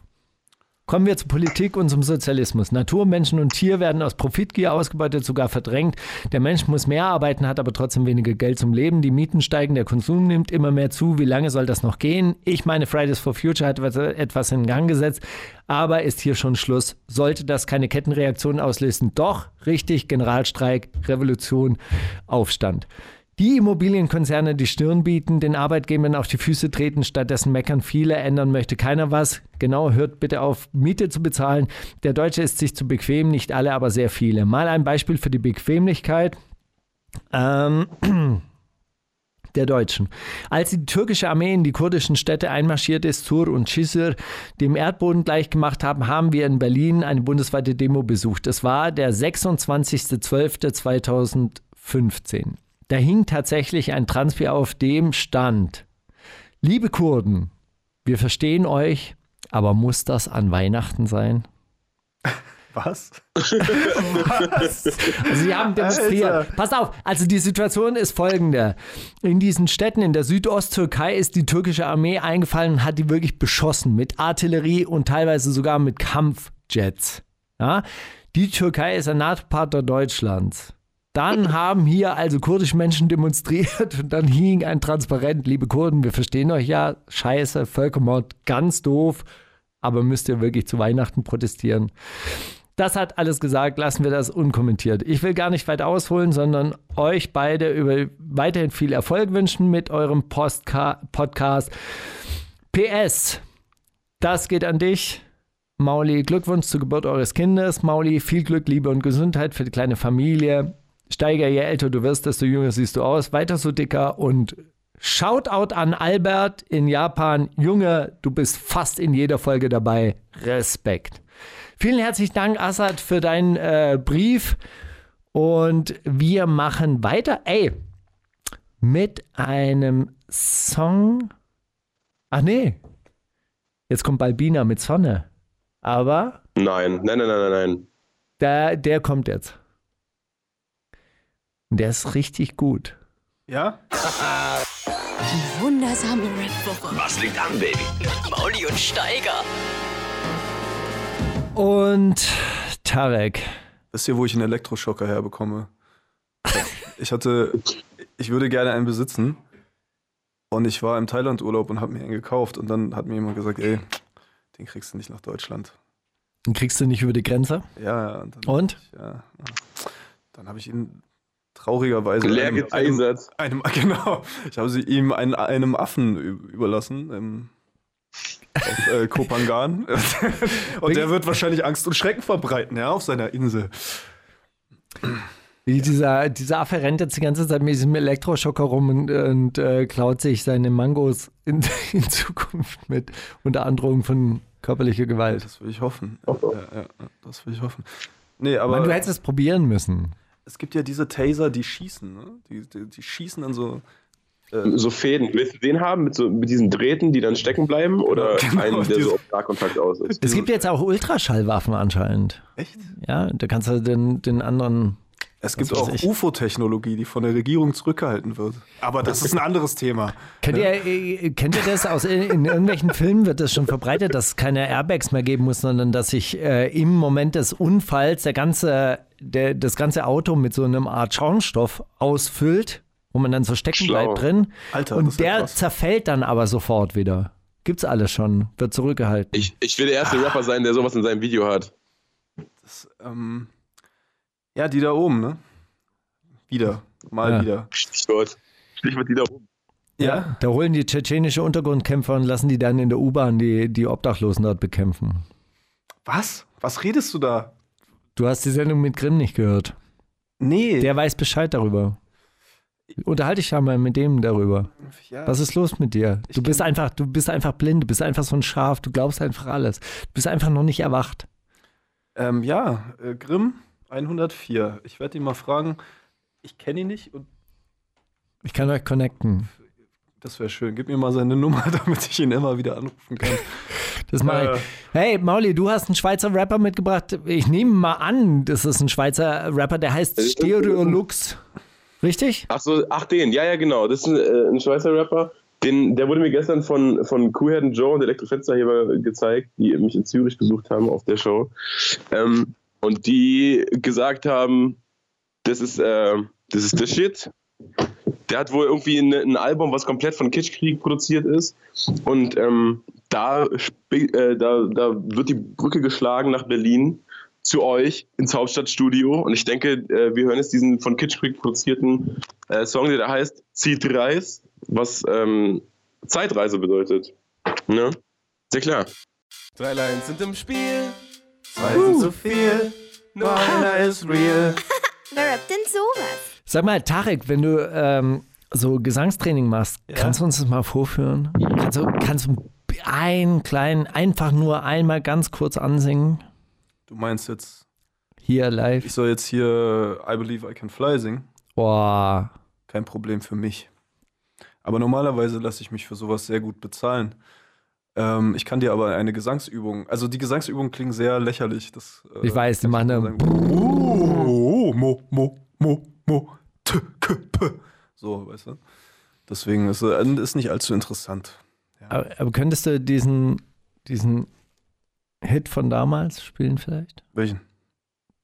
Kommen wir zur Politik und zum Sozialismus. Natur, Menschen und Tier werden aus Profitgier ausgebeutet, sogar verdrängt. Der Mensch muss mehr arbeiten, hat aber trotzdem weniger Geld zum Leben. Die Mieten steigen, der Konsum nimmt immer mehr zu. Wie lange soll das noch gehen? Ich meine, Fridays for Future hat etwas in Gang gesetzt, aber ist hier schon Schluss. Sollte das keine Kettenreaktion auslösen? Doch, richtig, Generalstreik, Revolution, Aufstand. Die Immobilienkonzerne die Stirn bieten, den Arbeitgebern auf die Füße treten, stattdessen meckern viele, ändern möchte keiner was. Genau, hört bitte auf, Miete zu bezahlen. Der Deutsche ist sich zu bequem, nicht alle, aber sehr viele. Mal ein Beispiel für die Bequemlichkeit. Ähm, der Deutschen. Als die türkische Armee in die kurdischen Städte einmarschiert ist, Tur und Cizre, dem Erdboden gleichgemacht haben, haben wir in Berlin eine bundesweite Demo besucht. Es war der 26.12.2015. Da hing tatsächlich ein Transfer auf dem stand. Liebe Kurden, wir verstehen euch, aber muss das an Weihnachten sein? Was? Was? Also sie haben demonstriert. Alter. Pass auf, also die Situation ist folgende. In diesen Städten in der Südosttürkei ist die türkische Armee eingefallen und hat die wirklich beschossen mit Artillerie und teilweise sogar mit Kampfjets. Ja? Die Türkei ist ein NATO-Partner Deutschlands. Dann haben hier also kurdische Menschen demonstriert und dann hing ein Transparent, liebe Kurden, wir verstehen euch ja, scheiße, Völkermord, ganz doof, aber müsst ihr wirklich zu Weihnachten protestieren. Das hat alles gesagt, lassen wir das unkommentiert. Ich will gar nicht weit ausholen, sondern euch beide über weiterhin viel Erfolg wünschen mit eurem Postka Podcast. PS, das geht an dich. Mauli, Glückwunsch zur Geburt eures Kindes. Mauli, viel Glück, Liebe und Gesundheit für die kleine Familie. Steiger, je älter du wirst, desto jünger siehst du aus. Weiter so dicker und Shoutout an Albert in Japan. Junge, du bist fast in jeder Folge dabei. Respekt. Vielen herzlichen Dank, Assad, für deinen äh, Brief. Und wir machen weiter. Ey, mit einem Song. Ach nee. Jetzt kommt Balbina mit Sonne. Aber. Nein, nein, nein, nein, nein. Der, der kommt jetzt. Der ist richtig gut. Ja? Die wundersame Red Woche. Was liegt an, Baby? Mit Mauli und Steiger. Und Tarek. Wisst ihr, wo ich einen Elektroschocker herbekomme? Ich hatte, ich würde gerne einen besitzen. Und ich war im Thailand-Urlaub und habe mir einen gekauft. Und dann hat mir jemand gesagt, ey, den kriegst du nicht nach Deutschland. Den kriegst du nicht über die Grenze? Ja, und? Dann und? Ich, ja, dann habe ich ihn traurigerweise geteasert. Einem, einem, genau, ich habe sie ihm einen, einem Affen überlassen. Im, auf äh, Kopangan. und der wird wahrscheinlich Angst und Schrecken verbreiten, ja, auf seiner Insel. Wie dieser, dieser Affe rennt jetzt die ganze Zeit mit diesem Elektroschocker rum und, und äh, klaut sich seine Mangos in, in, Zukunft mit unter Androhung von körperlicher Gewalt. Das will ich hoffen. Ja, ja, das will ich hoffen. Nee, aber. Mann, du hättest es probieren müssen es gibt ja diese Taser, die schießen, ne? die, die, die schießen an so. Äh, so Fäden. Willst du den haben mit, so, mit diesen Drähten, die dann stecken bleiben? Oder genau, einen, der so auf Starkontakt aus ist? Es gibt jetzt auch Ultraschallwaffen anscheinend. Echt? Ja, da kannst du den, den anderen. Es gibt auch UFO-Technologie, die von der Regierung zurückgehalten wird. Aber das ist ein anderes Thema. Kennt, ja? ihr, äh, kennt ihr das aus in irgendwelchen Filmen wird das schon verbreitet, dass es keine Airbags mehr geben muss, sondern dass sich äh, im Moment des Unfalls der ganze der das ganze Auto mit so einem Art Schaumstoff ausfüllt, wo man dann so stecken Schlau. bleibt drin. Alter, und der krass. zerfällt dann aber sofort wieder. Gibt's alles schon, wird zurückgehalten. Ich, ich will der erste ah. Rapper sein, der sowas in seinem Video hat. Das, ähm, ja, die da oben, ne? Wieder. Mal ja. wieder. Stichwort. Stichwort die da oben. Ja. ja, da holen die tschetschenische Untergrundkämpfer und lassen die dann in der U-Bahn die, die Obdachlosen dort bekämpfen. Was? Was redest du da? Du hast die Sendung mit Grimm nicht gehört. Nee. Der weiß Bescheid darüber. Unterhalte dich ja mal mit dem darüber. Ja. Was ist los mit dir? Du bist einfach, du bist einfach blind, du bist einfach so ein Schaf, du glaubst einfach alles. Du bist einfach noch nicht erwacht. Ähm, ja, äh, Grimm 104. Ich werde ihn mal fragen. Ich kenne ihn nicht und ich kann euch connecten. Das wäre schön. Gib mir mal seine Nummer, damit ich ihn immer wieder anrufen kann. Das mache ich. Äh. Hey, Mauli, du hast einen Schweizer Rapper mitgebracht. Ich nehme mal an, das ist ein Schweizer Rapper, der heißt Stereolux. Richtig? Ach so, ach den, ja, ja, genau. Das ist ein, äh, ein Schweizer Rapper. Den, der wurde mir gestern von, von Kuhherden Joe und Elektrofensterheber gezeigt, die mich in Zürich besucht haben auf der Show. Ähm, und die gesagt haben, das ist, äh, das ist der Shit. Der hat wohl irgendwie ein, ein Album, was komplett von Kitschkrieg produziert ist. Und ähm, da, äh, da, da wird die Brücke geschlagen nach Berlin zu euch ins Hauptstadtstudio. Und ich denke, äh, wir hören jetzt diesen von Kitschkrieg produzierten äh, Song, der da heißt Zeitreis, was ähm, Zeitreise bedeutet. Ne? Sehr klar. Drei Lines sind im Spiel, zwei uh. sind zu viel, nur einer ist real. Wer rappt denn sowas? Sag mal, Tarek, wenn du ähm, so Gesangstraining machst, ja? kannst du uns das mal vorführen? Kannst du, kannst du einen kleinen, einfach nur einmal ganz kurz ansingen? Du meinst jetzt. Hier live. Ich soll jetzt hier I Believe I Can Fly singen. Boah. Kein Problem für mich. Aber normalerweise lasse ich mich für sowas sehr gut bezahlen. Ähm, ich kann dir aber eine Gesangsübung, also die Gesangsübungen klingen sehr lächerlich. Das, äh, ich weiß, die machen eine. Oh, mo, mo, mo, mo, t, k, p. So, weißt du? Deswegen ist es ist nicht allzu interessant. Ja. Aber, aber könntest du diesen, diesen Hit von damals spielen vielleicht? Welchen?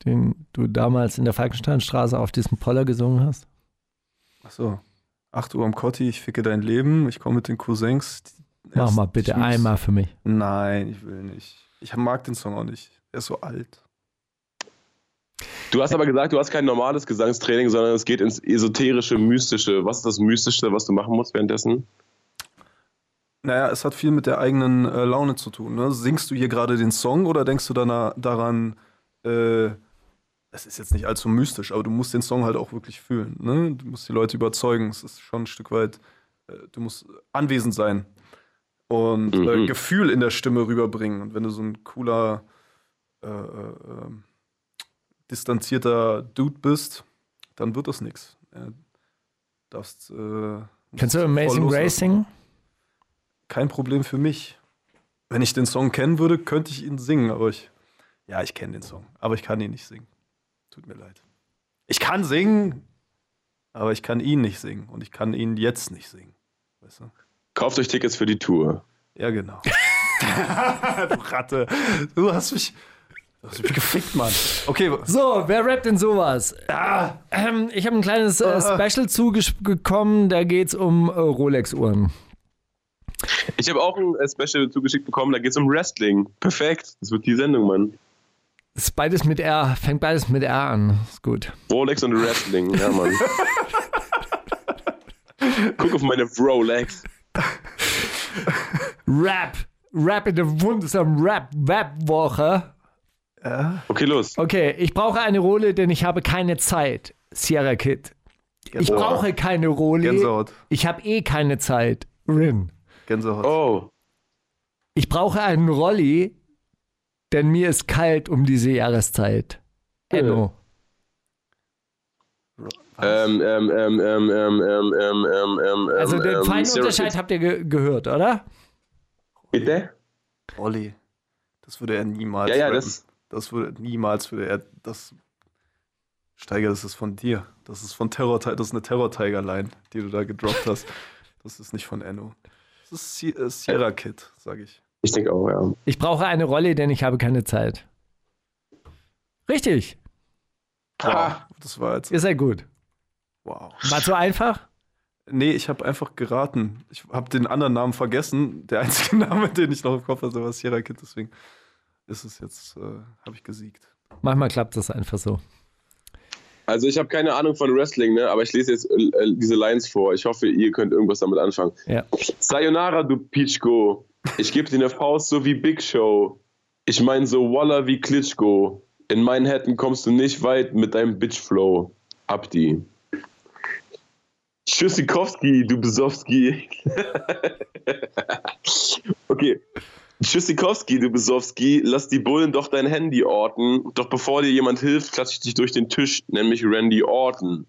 Den du damals in der Falkensteinstraße auf diesem Poller gesungen hast? Ach so. 8 Uhr am Kotti, ich ficke dein Leben, ich komme mit den Cousins. Mach mal bitte einmal für mich. Nein, ich will nicht. Ich mag den Song auch nicht. Er ist so alt. Du hast aber gesagt, du hast kein normales Gesangstraining, sondern es geht ins esoterische, mystische. Was ist das Mystische, was du machen musst währenddessen? Naja, es hat viel mit der eigenen äh, Laune zu tun. Ne? Singst du hier gerade den Song oder denkst du danach, daran, äh, es ist jetzt nicht allzu mystisch, aber du musst den Song halt auch wirklich fühlen. Ne? Du musst die Leute überzeugen. Es ist schon ein Stück weit, äh, du musst anwesend sein und äh, mhm. äh, Gefühl in der Stimme rüberbringen. Und wenn du so ein cooler, äh, äh, ähm, distanzierter Dude bist, dann wird das nichts. darfst. Kennst du Amazing Racing? Kein Problem für mich. Wenn ich den Song kennen würde, könnte ich ihn singen, aber ich. Ja, ich kenne den Song, aber ich kann ihn nicht singen. Tut mir leid. Ich kann singen, aber ich kann ihn nicht singen und ich kann ihn jetzt nicht singen. Weißt du? Kauft euch Tickets für die Tour. Ja, genau. du Ratte. Du hast mich. Du hast mich gefickt, Mann. Okay. So, wer rappt denn sowas? Ah, ähm, ich habe ein kleines äh, Special zugekommen. Da geht es um äh, Rolex-Uhren. Ich habe auch ein äh, Special zugeschickt bekommen. Da geht es um Wrestling. Perfekt. Das wird die Sendung, Mann. Ist beides mit R, fängt beides mit R an. Ist gut. Rolex und Wrestling, ja, Mann. Guck auf meine Rolex. Rap. Rap in der wundersamen Rap-Web-Woche. Ja. Okay, los. Okay, ich brauche eine Rolle, denn ich habe keine Zeit. Sierra Kid. Ich brauche keine Rolle. Gänsehaut. Ich habe eh keine Zeit. Rin. Gänsehaut. Oh. Ich brauche einen Rolli, denn mir ist kalt um diese Jahreszeit. Enno. Ähm ähm, ähm, ähm, ähm, ähm, ähm, ähm, ähm, also den ähm, feinen habt ihr ge gehört, oder? Bitte? Olli, das würde er niemals. Ja, ja, das. Das würde niemals würde er das. Steiger, das ist von dir. Das ist von Terror Tiger, das ist eine Terror Tiger Line, die du da gedroppt hast. das ist nicht von Enno. Das ist äh, Sierra Kid, sage ich. Ich denke auch, ja. Ich brauche eine Rolle, denn ich habe keine Zeit. Richtig. Ah, das war jetzt. Ist ja gut. Wow. War zu einfach? Nee, ich habe einfach geraten. Ich habe den anderen Namen vergessen. Der einzige Name, den ich noch im Kopf hatte, war Sierra Kid. Deswegen ist es jetzt, äh, habe ich gesiegt. Manchmal klappt das einfach so. Also ich habe keine Ahnung von Wrestling, ne? aber ich lese jetzt äh, diese Lines vor. Ich hoffe, ihr könnt irgendwas damit anfangen. Ja. Sayonara, du Pichko. Ich gebe dir eine Faust so wie Big Show. Ich meine so Walla wie Klitschko. In Manhattan kommst du nicht weit mit deinem Bitch-Flow. Abdi. Tschüssikowski, du Besowski. okay. Tschüssikowski, du Besowski, lass die Bullen doch dein Handy orten. Doch bevor dir jemand hilft, klatsche ich dich durch den Tisch, nämlich Randy Orton.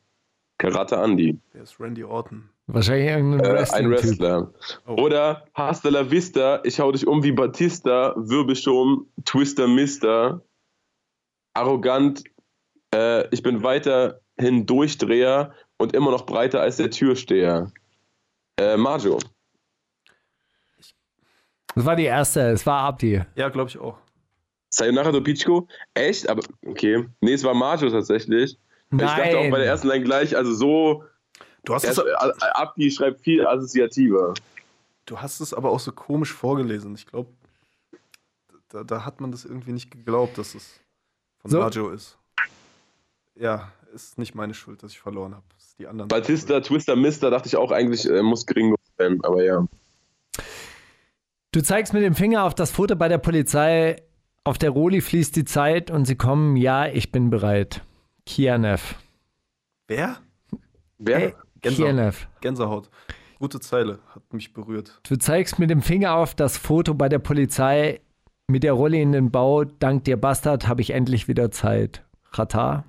Karate Andy. Wer ist Randy Orton? Wahrscheinlich irgendein äh, ein Wrestler. Oh. Oder Hasta la Vista, ich hau dich um wie Batista, Wirbelsturm, Twister Mister. Arrogant, äh, ich bin weiterhin Durchdreher und immer noch breiter als der Türsteher. Äh, Majo. Das war die erste, es war Abdi. Ja, glaube ich auch. Sayonara Dopichko? Echt? Aber, okay. Nee, es war Majo tatsächlich. Ich dachte auch bei der Nein. ersten Line gleich, also so, Du hast, erst, es, Abdi schreibt viel assoziativer. du hast es aber auch so komisch vorgelesen. Ich glaube, da, da hat man das irgendwie nicht geglaubt, dass es von So. Majo ist. Ja, ist nicht meine Schuld, dass ich verloren habe. Die anderen. Batista, Twister, Mister, dachte ich auch eigentlich, äh, muss Gringo sein, aber ja. Du zeigst mit dem Finger auf das Foto bei der Polizei. Auf der Roli fließt die Zeit und sie kommen. Ja, ich bin bereit. Kianev. Wer? Wer? Hey, Gänsehaut. Kianev. Gänsehaut. Gute Zeile, hat mich berührt. Du zeigst mit dem Finger auf das Foto bei der Polizei. Mit der Rolli in den Bau. Dank dir, Bastard, habe ich endlich wieder Zeit. Rata.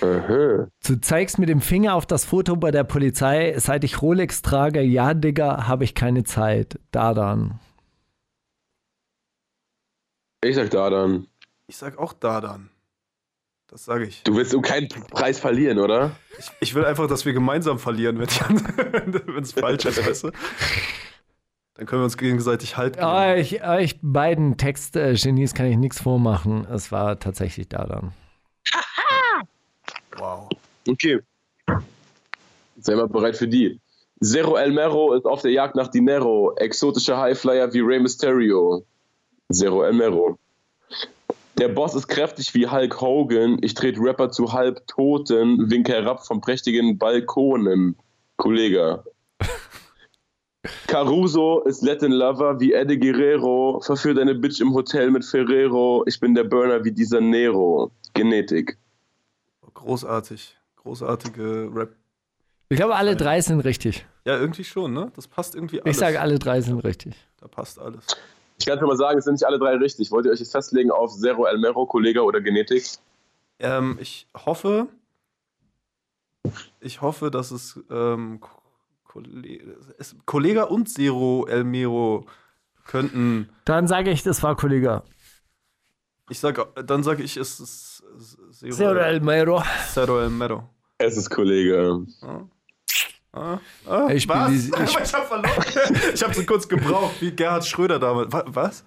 Aha. Du zeigst mit dem Finger auf das Foto bei der Polizei. Seit ich Rolex trage, ja, Digga, habe ich keine Zeit. Dadan. Ich sag da dann. Ich sag auch Dadan. Das sage ich. Du willst um keinen Preis verlieren, oder? ich. Ich will einfach, dass wir gemeinsam verlieren, wenn es falsch ist, weißt du? Dann können wir uns gegenseitig halten. Euch, euch beiden Textgenies kann ich nichts vormachen. Es war tatsächlich Dadan. Wow. Okay. Sei mal bereit für die. Zero El Mero ist auf der Jagd nach Dinero. Exotische Highflyer wie Rey Mysterio. Zero El Mero. Der Boss ist kräftig wie Hulk Hogan. Ich trete Rapper zu Halbtoten, winke herab von prächtigen Balkonen. Kollege. Caruso ist Latin Lover wie Eddie Guerrero. Verführt eine Bitch im Hotel mit Ferrero. Ich bin der Burner wie dieser Nero. Genetik. Großartig. Großartige Rap. Ich glaube, alle drei sind richtig. Ja, irgendwie schon, ne? Das passt irgendwie alles. Ich sage, alle drei sind richtig. Da passt alles. Ich kann schon mal sagen, es sind nicht alle drei richtig. Wollt ihr euch jetzt festlegen auf Zero El Mero, Kollege oder Genetik? Ähm, ich hoffe, ich hoffe, dass es, ähm, Ko- Kolle- es Kollega und Zero Elmero könnten. Dann sage ich, das war Kollege. Ich sag, dann sage ich, es ist Zero, Zero El Mero. Zero Elmero. Es ist Kollege. Ah, ah, Ich spiel was? die- ich- ich hab verloren. Ich hab so kurz gebraucht, wie Gerhard Schröder damals. Wa- Was?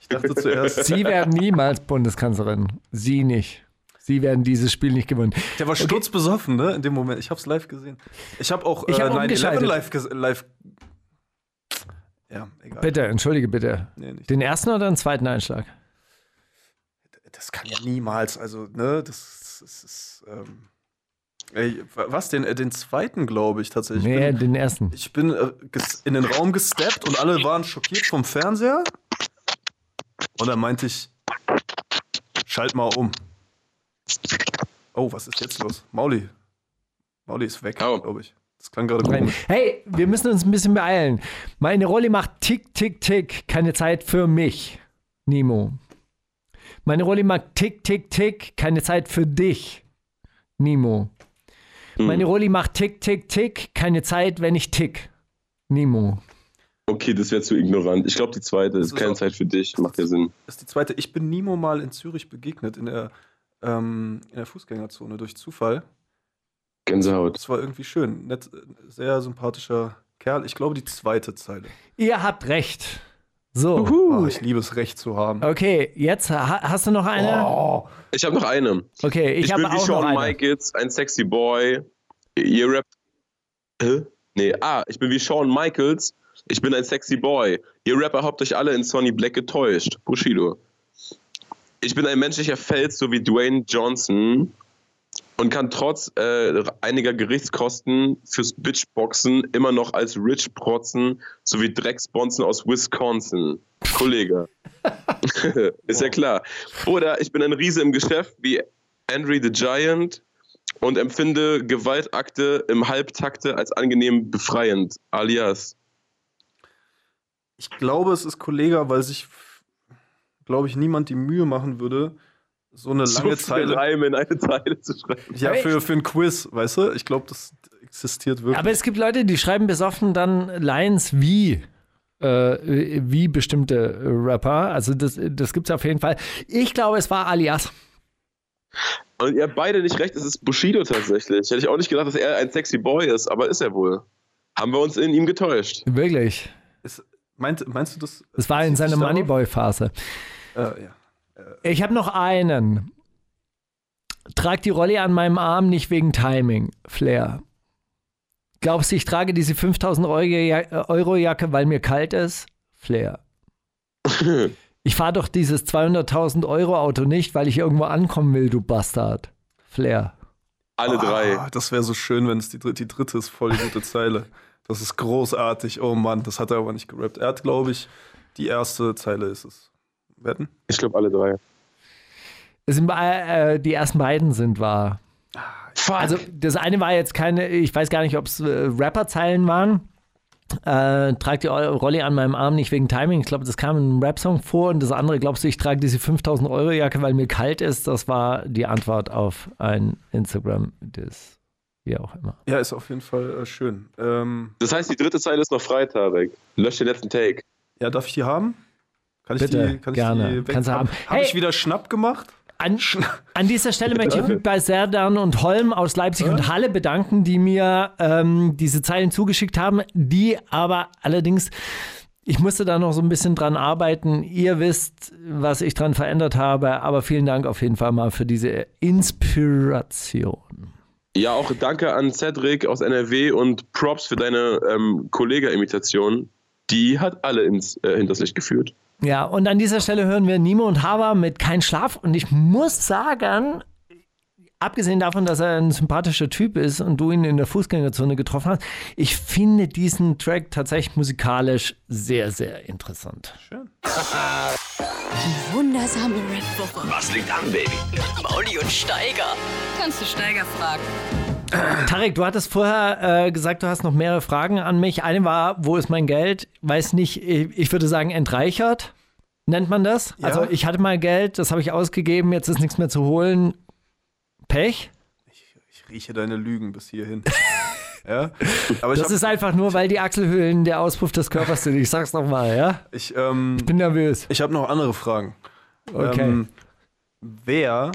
Ich dachte zuerst. Sie werden niemals Bundeskanzlerin. Sie nicht. Sie werden dieses Spiel nicht gewinnen. Der war sturzbesoffen, ne? In dem Moment. Ich hab's live gesehen. Ich hab auch Ich äh, hab 9/11 umgeschaltet. live, live. Ja, egal. Bitte, entschuldige bitte. Nee, nicht. Den ersten oder den zweiten Einschlag? Das kann ja niemals, also, ne, das, das ist, ähm, ey, wa- was, den, äh, den zweiten, glaube ich, tatsächlich. Nee, Ich bin, den ersten. ich bin äh, in den Raum gesteppt und alle waren schockiert vom Fernseher. Und dann meinte ich, schalt mal um. Oh, was ist jetzt los? Mauli. Mauli ist weg, Oh. glaube ich. Das klang gerade Nein. komisch. Hey, wir müssen uns ein bisschen beeilen. Meine Rolli macht tick, tick, tick. Keine Zeit für mich. Nemo. Meine Rolli macht tick, tick, tick. Keine Zeit für dich. Nemo. Meine Rolli macht tick, tick, tick. Keine Zeit, wenn ich tick. Nemo. Okay, das wäre zu ignorant. Ich glaube, die zweite ist ist keine auch- Zeit für dich. Macht ja Sinn. Das ist die zweite. Ich bin Nimo mal in Zürich begegnet, in der, ähm, in der Fußgängerzone durch Zufall. Gänsehaut. Das war irgendwie schön. Nett, äh, sehr sympathischer Kerl. Ich glaube, die zweite Zeile. Ihr habt recht. So. Oh, ich liebe es, Recht zu haben. Okay, jetzt ha hast du noch eine? Oh, Ich habe noch eine. Okay, ich, Ich, habe bin wie auch noch Shawn eine. Michaels, ein sexy Boy. Ihr rappt. Hä? Nee, ah, ich bin wie Shawn Michaels. Ich bin ein sexy Boy. Ihr Rapper habt euch alle in Sonny Black getäuscht. Bushido. Ich bin ein menschlicher Fels, so wie Dwayne Johnson. Und kann trotz äh, einiger Gerichtskosten fürs Bitchboxen immer noch als Rich protzen, sowie Drecksbonzen aus Wisconsin. Kollege. Ist ja klar. Oder ich bin ein Riese im Geschäft wie Andre the Giant und empfinde Gewaltakte im Halbtakte als angenehm befreiend. Alias. ich glaube, es ist Kollega, weil sich, glaube ich, niemand die Mühe machen würde, so eine lange so viele Zeile. Reime in eine Zeile zu schreiben. Ja, für, für ein Quiz, weißt du? Ich glaube, das existiert wirklich. Aber es gibt Leute, die schreiben besoffen dann Lines wie äh, wie bestimmte Rapper. Also das, das gibt es auf jeden Fall. Ich glaube, es war Alias. Und ihr habt beide nicht recht, es ist Bushido tatsächlich. Hätte ich auch nicht gedacht, dass er ein sexy Boy ist, aber ist er wohl. Haben wir uns in ihm getäuscht. Wirklich. Ist, Meint, meinst du das? Das war in seiner? Moneyboy-Phase. Äh, ja. Ich habe noch einen. Trag die Rolle an meinem Arm nicht wegen Timing, Flair. Glaubst du, ich trage diese 5000 Euro Ja- Euro Jacke, weil mir kalt ist? Flair. Ich fahre doch dieses 200.000 Euro Auto nicht, weil ich irgendwo ankommen will, du Bastard. Flair. Alle drei. Ah, das wäre so schön, wenn es die, dritte- die dritte ist, voll die gute Zeile. Das ist großartig. Oh Mann, das hat er aber nicht gerappt. Er hat, glaube ich, die erste Zeile ist es. Wetten? Ich glaube, alle drei. Es sind, äh, die ersten beiden sind wahr. Fuck. Also das eine war jetzt keine, ich weiß gar nicht, ob es äh, Rapperzeilen waren. Äh, trag die Rolle an meinem Arm nicht wegen Timing. Ich glaube, das kam in einem Rap-Song vor. Und das andere, glaubst du, ich trage diese 5000 Euro Jacke, weil mir kalt ist? Das war die Antwort auf ein Instagram, das wie auch immer. Ja, ist auf jeden Fall äh, schön. Ähm, das heißt, die dritte Zeile ist noch frei, Tarek. Lösch den letzten Take. ja, darf ich die haben? Kann ich Bitte, die, kann gerne. Ich die weg- Kannst du haben. Habe Hey! ich wieder Schnapp gemacht? An, an dieser Stelle möchte ich mich bei Serdan und Holm aus Leipzig und Halle bedanken, die mir ähm, diese Zeilen zugeschickt haben, die aber allerdings, ich musste da noch so ein bisschen dran arbeiten. Ihr wisst, was ich dran verändert habe, aber vielen Dank auf jeden Fall mal für diese Inspiration. Ja, auch danke an Cedric aus NRW und Props für deine ähm, Kollega-Imitation. Die hat alle ins äh, hinters Licht geführt. Ja, und an dieser Stelle hören wir Nimo und Hava mit Kein Schlaf. Und ich muss sagen, abgesehen davon, dass er ein sympathischer Typ ist und du ihn in der Fußgängerzone getroffen hast, ich finde diesen Track tatsächlich musikalisch sehr, sehr interessant. Wundersame Rap-Woche. Was liegt an, Baby? Mauli und Steiger. Kannst du Steiger fragen? Tarek, du hattest vorher äh, gesagt, du hast noch mehrere Fragen an mich. Eine war, wo ist mein Geld? Weiß nicht, ich, ich würde sagen, entreichert. Nennt man das? Ja. Also ich hatte mal Geld, das habe ich ausgegeben, jetzt ist nichts mehr zu holen. Pech? Ich rieche deine Lügen bis hierhin. ja, aber ich Das hab- ist einfach nur, weil die Achselhöhlen der Auspuff des Körpers sind. Ich sag's nochmal, ja? ich, ähm, Bin nervös. ich habe noch andere Fragen. Okay. Ähm, wer,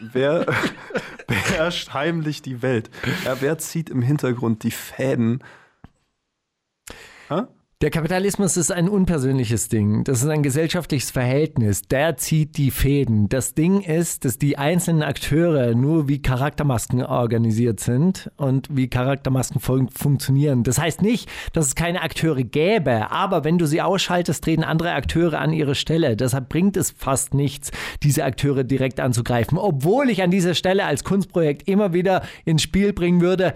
wer beherrscht heimlich die Welt? Ja, wer zieht im Hintergrund die Fäden? Hä? Der Kapitalismus ist ein unpersönliches Ding. Das ist ein gesellschaftliches Verhältnis. Der zieht die Fäden. Das Ding ist, dass die einzelnen Akteure nur wie Charaktermasken organisiert sind und wie Charaktermasken fun funktionieren. Das heißt nicht, dass es keine Akteure gäbe, aber wenn du sie ausschaltest, treten andere Akteure an ihre Stelle. Deshalb bringt es fast nichts, diese Akteure direkt anzugreifen. Obwohl ich an dieser Stelle als Kunstprojekt immer wieder ins Spiel bringen würde,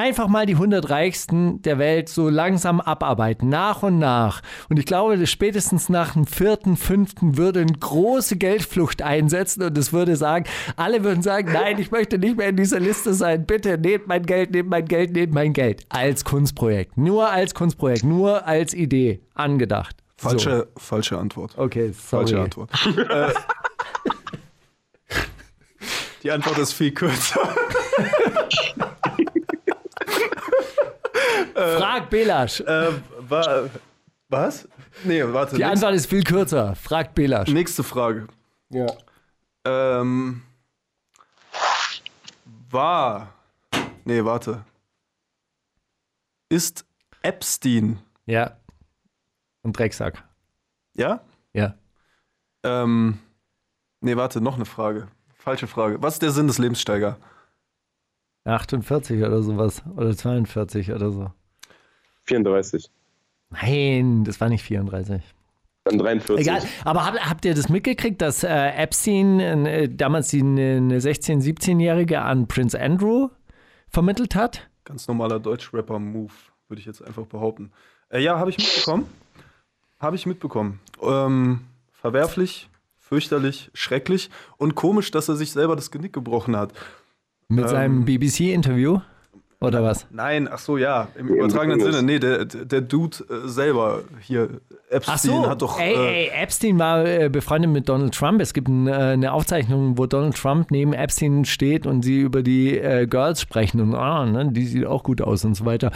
einfach mal die 100 Reichsten der Welt so langsam abarbeiten, nach und nach. Und ich glaube, spätestens nach dem vierten, fünften würde eine große Geldflucht einsetzen und es würde sagen, alle würden sagen, nein, ich möchte nicht mehr in dieser Liste sein. Bitte nehmt mein Geld, nehmt mein Geld, nehmt mein Geld. Als Kunstprojekt. Nur als Kunstprojekt, nur als Idee angedacht. Falsche, falsche Antwort. So. Okay, sorry. Falsche Antwort. äh, die Antwort ist viel kürzer. Frag Belasch. äh, wa, was? Nee, warte. Die Antwort ist viel kürzer. Frag Belasch. nächste Frage. Ja. Ähm, war. Nee, warte. Ist Epstein, Ja. Und Drecksack. ja? Ja. Ähm, nee, warte, noch eine Frage. Falsche Frage. Was ist der Sinn des Lebenssteiger? 48 oder sowas. Oder 42 oder so. 34. Nein, das war nicht 34. Dann 43. Egal, aber habt, habt ihr das mitgekriegt, dass äh, Epstein äh, damals die, eine 16-, 17-Jährige an Prince Andrew vermittelt hat? Ganz normaler Deutsch-Rapper-Move, würde ich jetzt einfach behaupten. Äh, ja, habe ich mitbekommen. Habe ich mitbekommen. Ähm, verwerflich, fürchterlich, schrecklich und komisch, dass er sich selber das Genick gebrochen hat. Mit Ähm. seinem BBC-Interview? Oder was? Nein, ach so, ja, im übertragenen Gefängnis. Sinne. Nee, der, der Dude äh, selber hier, Epstein, Ach so, hat doch. ey, äh, ey, Epstein war äh, befreundet mit Donald Trump. Es gibt ein, äh, eine Aufzeichnung, wo Donald Trump neben Epstein steht und sie über die äh, Girls sprechen und ah, ne, die sieht auch gut aus und so weiter.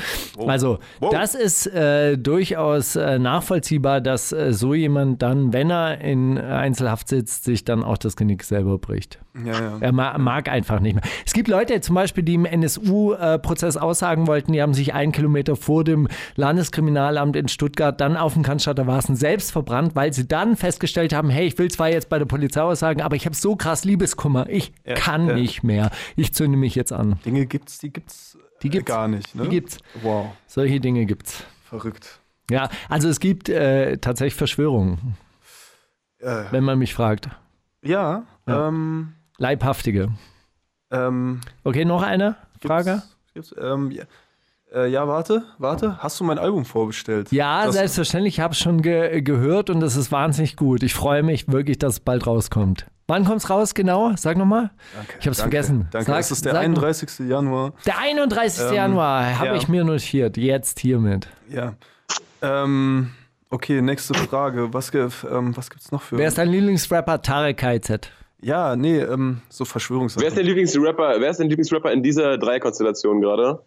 Also, Wow. das ist äh, durchaus äh, nachvollziehbar, dass äh, so jemand dann, wenn er in Einzelhaft sitzt, sich dann auch das Genick selber bricht. ja, ja. Er ma mag einfach nicht mehr. Es gibt Leute zum Beispiel, die im NSU-Prozess Prozess aussagen wollten. Die haben sich einen Kilometer vor dem Landeskriminalamt in Stuttgart dann auf dem Cannstatter Wasen selbst verbrannt, weil sie dann festgestellt haben, hey, ich will zwar jetzt bei der Polizei aussagen, aber ich habe so krass Liebeskummer, ich Ja, kann ja. nicht mehr. Ich zünde mich jetzt an. Dinge gibt's, die gibt's, Die gibt's. gar nicht. Ne? Die gibt's. Wow, Solche Dinge gibt's. verrückt. Ja, also es gibt äh, tatsächlich Verschwörungen, Äh, wenn man mich fragt. ja, Ja. ähm, Leibhaftige. ähm, Okay, noch eine Frage? Gibt's, ähm, ja, äh, ja, warte, warte. Hast du mein Album vorbestellt? Ja, Das- selbstverständlich. Ich habe es schon ge gehört und es ist wahnsinnig gut. Ich freue mich wirklich, dass es bald rauskommt. Wann kommt's raus genau? Sag nochmal. Danke, Ich hab's danke, vergessen. Danke, Sag- es ist der sag- 31. Januar. Der 31. Ähm, Januar habe ja. ich mir notiert. Jetzt hiermit. Ja. Ähm, okay, nächste Frage. Was, ähm, was gibt's noch für. Wer ist dein Lieblingsrapper? Tarek KZ. Ja, nee, ähm, so Verschwörungssachen. Wer ist dein Lieblingsrapper, wer ist dein Lieblingsrapper in dieser Dreikonstellation gerade?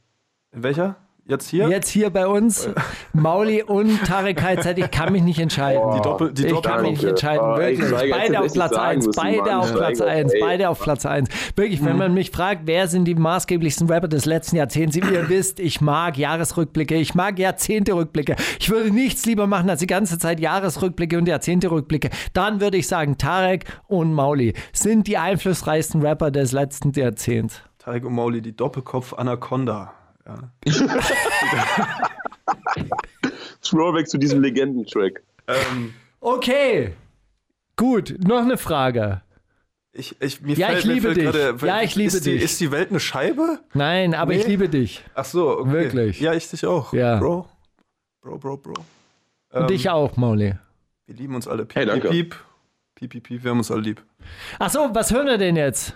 In welcher? Jetzt hier? Jetzt hier bei uns Mauli und Tarek KZ. Ich kann mich nicht entscheiden. Die Doppel, die ich Doppel kann mich nicht entscheiden, Oh, wirklich. Beide auf Platz nicht sagen 1, müssen, beide auf Platz Steiger, 1, ey. beide auf Platz 1. Wirklich, wenn man mich fragt, wer sind die maßgeblichsten Rapper des letzten Jahrzehnts, ihr wisst, ich mag Jahresrückblicke, ich mag Jahrzehnte-Rückblicke. Ich würde nichts lieber machen, als die ganze Zeit Jahresrückblicke und Jahrzehnte-Rückblicke. Dann würde ich sagen, Tarek und Mauli sind die einflussreichsten Rapper des letzten Jahrzehnts. Tarek und Mauli, die Doppelkopf Anaconda. Ja. Throwback zu diesem Legendentrack. Ähm, Okay, gut, noch eine Frage. ich, ich, mir Ja, fällt, ich mir liebe fällt dich. Gerade, Ja, ich liebe ist die, dich. Ist die Welt eine Scheibe? Nein, aber ich Nee. liebe dich. Ach so, okay. Wirklich? Ja, ich dich auch. Ja. Bro. Bro, Bro, Bro. Und Ähm, dich auch, Mauli. Wir lieben uns alle. Piep, Hey, danke. piep, piep, piep, piep, wir haben uns alle lieb. Ach so, was hören wir denn jetzt?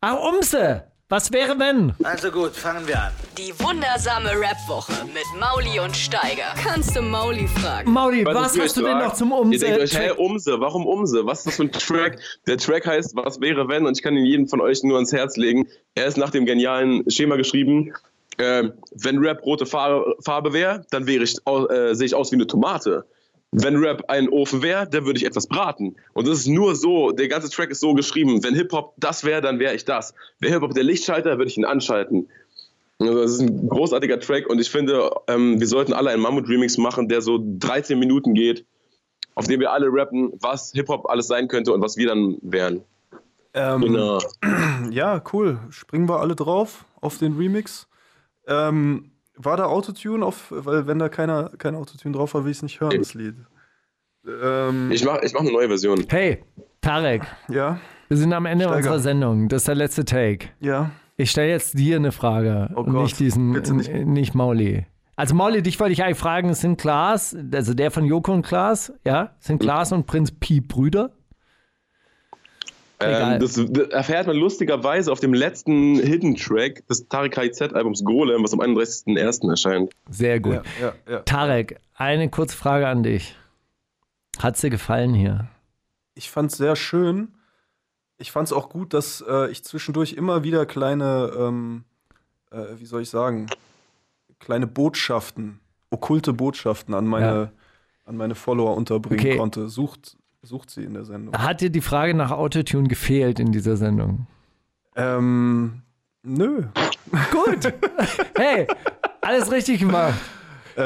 Ach, Umse. Was wäre wenn? Also gut, fangen wir an. Die wundersame Rap-Woche mit Mauli und Steiger. Kannst du Mauli fragen? Mauli, Was was hast du denn noch zum Ihr Umse? denkt euch, hey, Umse, warum Umse? Was ist das für ein Track? Der Track heißt Was wäre wenn? Und ich kann ihn jedem von euch nur ans Herz legen. Er ist nach dem genialen Schema geschrieben. Ähm, wenn Rap rote Farbe, Farbe wäre, dann wäre ich, äh, sehe ich aus wie eine Tomate. Wenn Rap ein Ofen wäre, dann würde ich etwas braten. Und das ist nur so, der ganze Track ist so geschrieben. Wenn Hip-Hop das wäre, dann wäre ich das. Wäre Hip-Hop der Lichtschalter, würde ich ihn anschalten. Also das ist ein großartiger Track und ich finde, ähm, wir sollten alle einen Mammut-Remix machen, der so 13 Minuten geht, auf dem wir alle rappen, was Hip-Hop alles sein könnte und was wir dann wären. Ähm, Genau. Ja, cool. Springen wir alle drauf auf den Remix. Ähm, war da Autotune auf, weil wenn da keiner, kein Autotune drauf war, will ich es nicht hören, das Lied. Ähm, Ich mache ich mach eine neue Version. Hey, Tarek, ja, wir sind am Ende Steiger. unserer Sendung. Das ist der letzte Take. ja. Ich stelle jetzt dir eine Frage Oh und Gott, nicht diesen, bitte nicht. nicht Mauli. Also Mauli, dich wollte ich eigentlich fragen, sind Klaas, also der von Joko und Klaas, ja, sind Klaas und Prinz Pi Brüder? Ähm, das, das erfährt man lustigerweise auf dem letzten Hidden Track des Tarek KIZ-Albums Golem, was am 31.01. erscheint. Sehr gut. Ja, ja, ja. Tarek, eine kurze Frage an dich. Hat's dir gefallen hier? Ich fand es sehr schön. Ich fand es auch gut, dass äh, ich zwischendurch immer wieder kleine, ähm, äh, wie soll ich sagen, kleine Botschaften, okkulte Botschaften an meine, Ja. an meine Follower unterbringen Okay. konnte. Sucht, sucht sie in der Sendung. Hat dir die Frage nach Autotune gefehlt in dieser Sendung? Ähm, nö. Gut. Hey, alles richtig gemacht.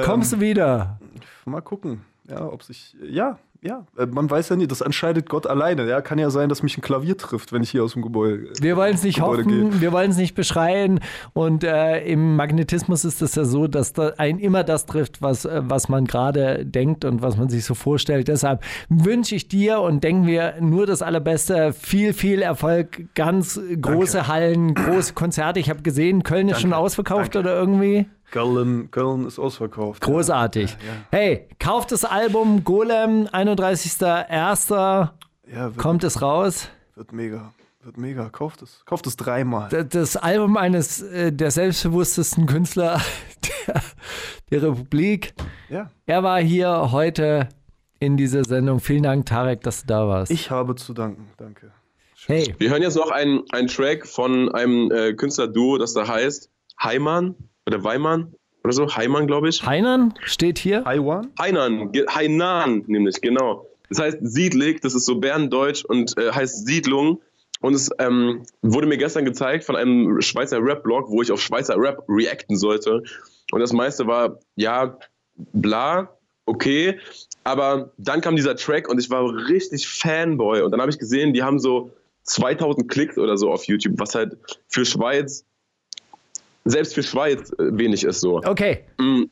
Kommst du wieder? Mal gucken, ja, ob sich. Ja, ja. Äh, man weiß ja nie, das entscheidet Gott alleine. Ja, kann ja sein, dass mich ein Klavier trifft, wenn ich hier aus dem Gebäude. Wir wollen es nicht Gebäude hoffen, gehe. wir wollen es nicht beschreien. Und äh, im Magnetismus ist es ja so, dass da ein immer das trifft, was, äh, was man gerade denkt und was man sich so vorstellt. Deshalb wünsche ich dir und denken wir nur das Allerbeste. Viel, viel Erfolg, ganz große Hallen, große Konzerte. Ich habe gesehen, Köln ist schon ausverkauft oder irgendwie. Köln, Köln ist ausverkauft. Großartig. Hey, kauft das Album Golem, 31.01. Ja, kommt es raus. wird mega. Wird mega. Kauft es. Kauft es dreimal. D- Das Album eines äh, der selbstbewusstesten Künstler der, der Republik. Ja. Er war hier heute in dieser Sendung. Vielen Dank, Tarek, dass du da warst. Ich habe zu danken. Danke. hey, Wir hören jetzt noch einen, einen Track von einem äh, Künstlerduo, das da heißt Heimann oder Weimann oder so. Heimann, glaube ich. Heinern steht hier. Taiwan? Hainan, Hainan nämlich, genau. Das heißt Siedlig, das ist so Berndeutsch und äh, heißt Siedlung. Und es ähm, wurde mir gestern gezeigt von einem Schweizer Rap-Blog, wo ich auf Schweizer Rap reacten sollte. Und das meiste war, ja, bla, okay. Aber dann kam dieser Track und ich war richtig Fanboy. Und dann habe ich gesehen, die haben so 2000 Klicks oder so auf YouTube, was halt für Schweiz, selbst für Schweiz äh, wenig ist so. Okay. Mm,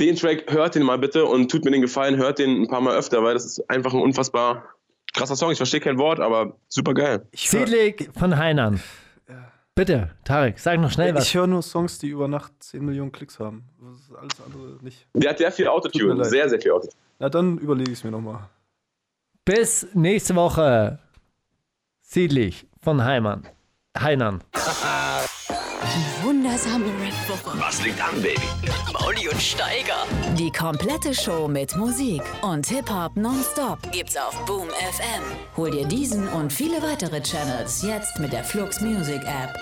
Den Track hört den mal bitte und tut mir den Gefallen, hört den ein paar Mal öfter, weil das ist einfach ein unfassbar krasser Song. Ich verstehe kein Wort, aber super geil. Siedlig von Heinern. Bitte, Tarek, sag noch schnell was. Ich höre nur Songs, die über Nacht 10 Millionen Klicks haben. Das ist alles andere nicht. Der hat sehr viel Autotune, sehr, sehr viel Autotune. Na, dann überlege ich es mir nochmal. Bis nächste Woche. Siedlich von Heimann. Rap-Woche Was liegt an, Baby? mit Mauli und Steiger. Die komplette Show mit Musik und Hip-Hop nonstop gibt's auf Boom FM. Hol dir diesen und viele weitere Channels jetzt mit der Flux Music App.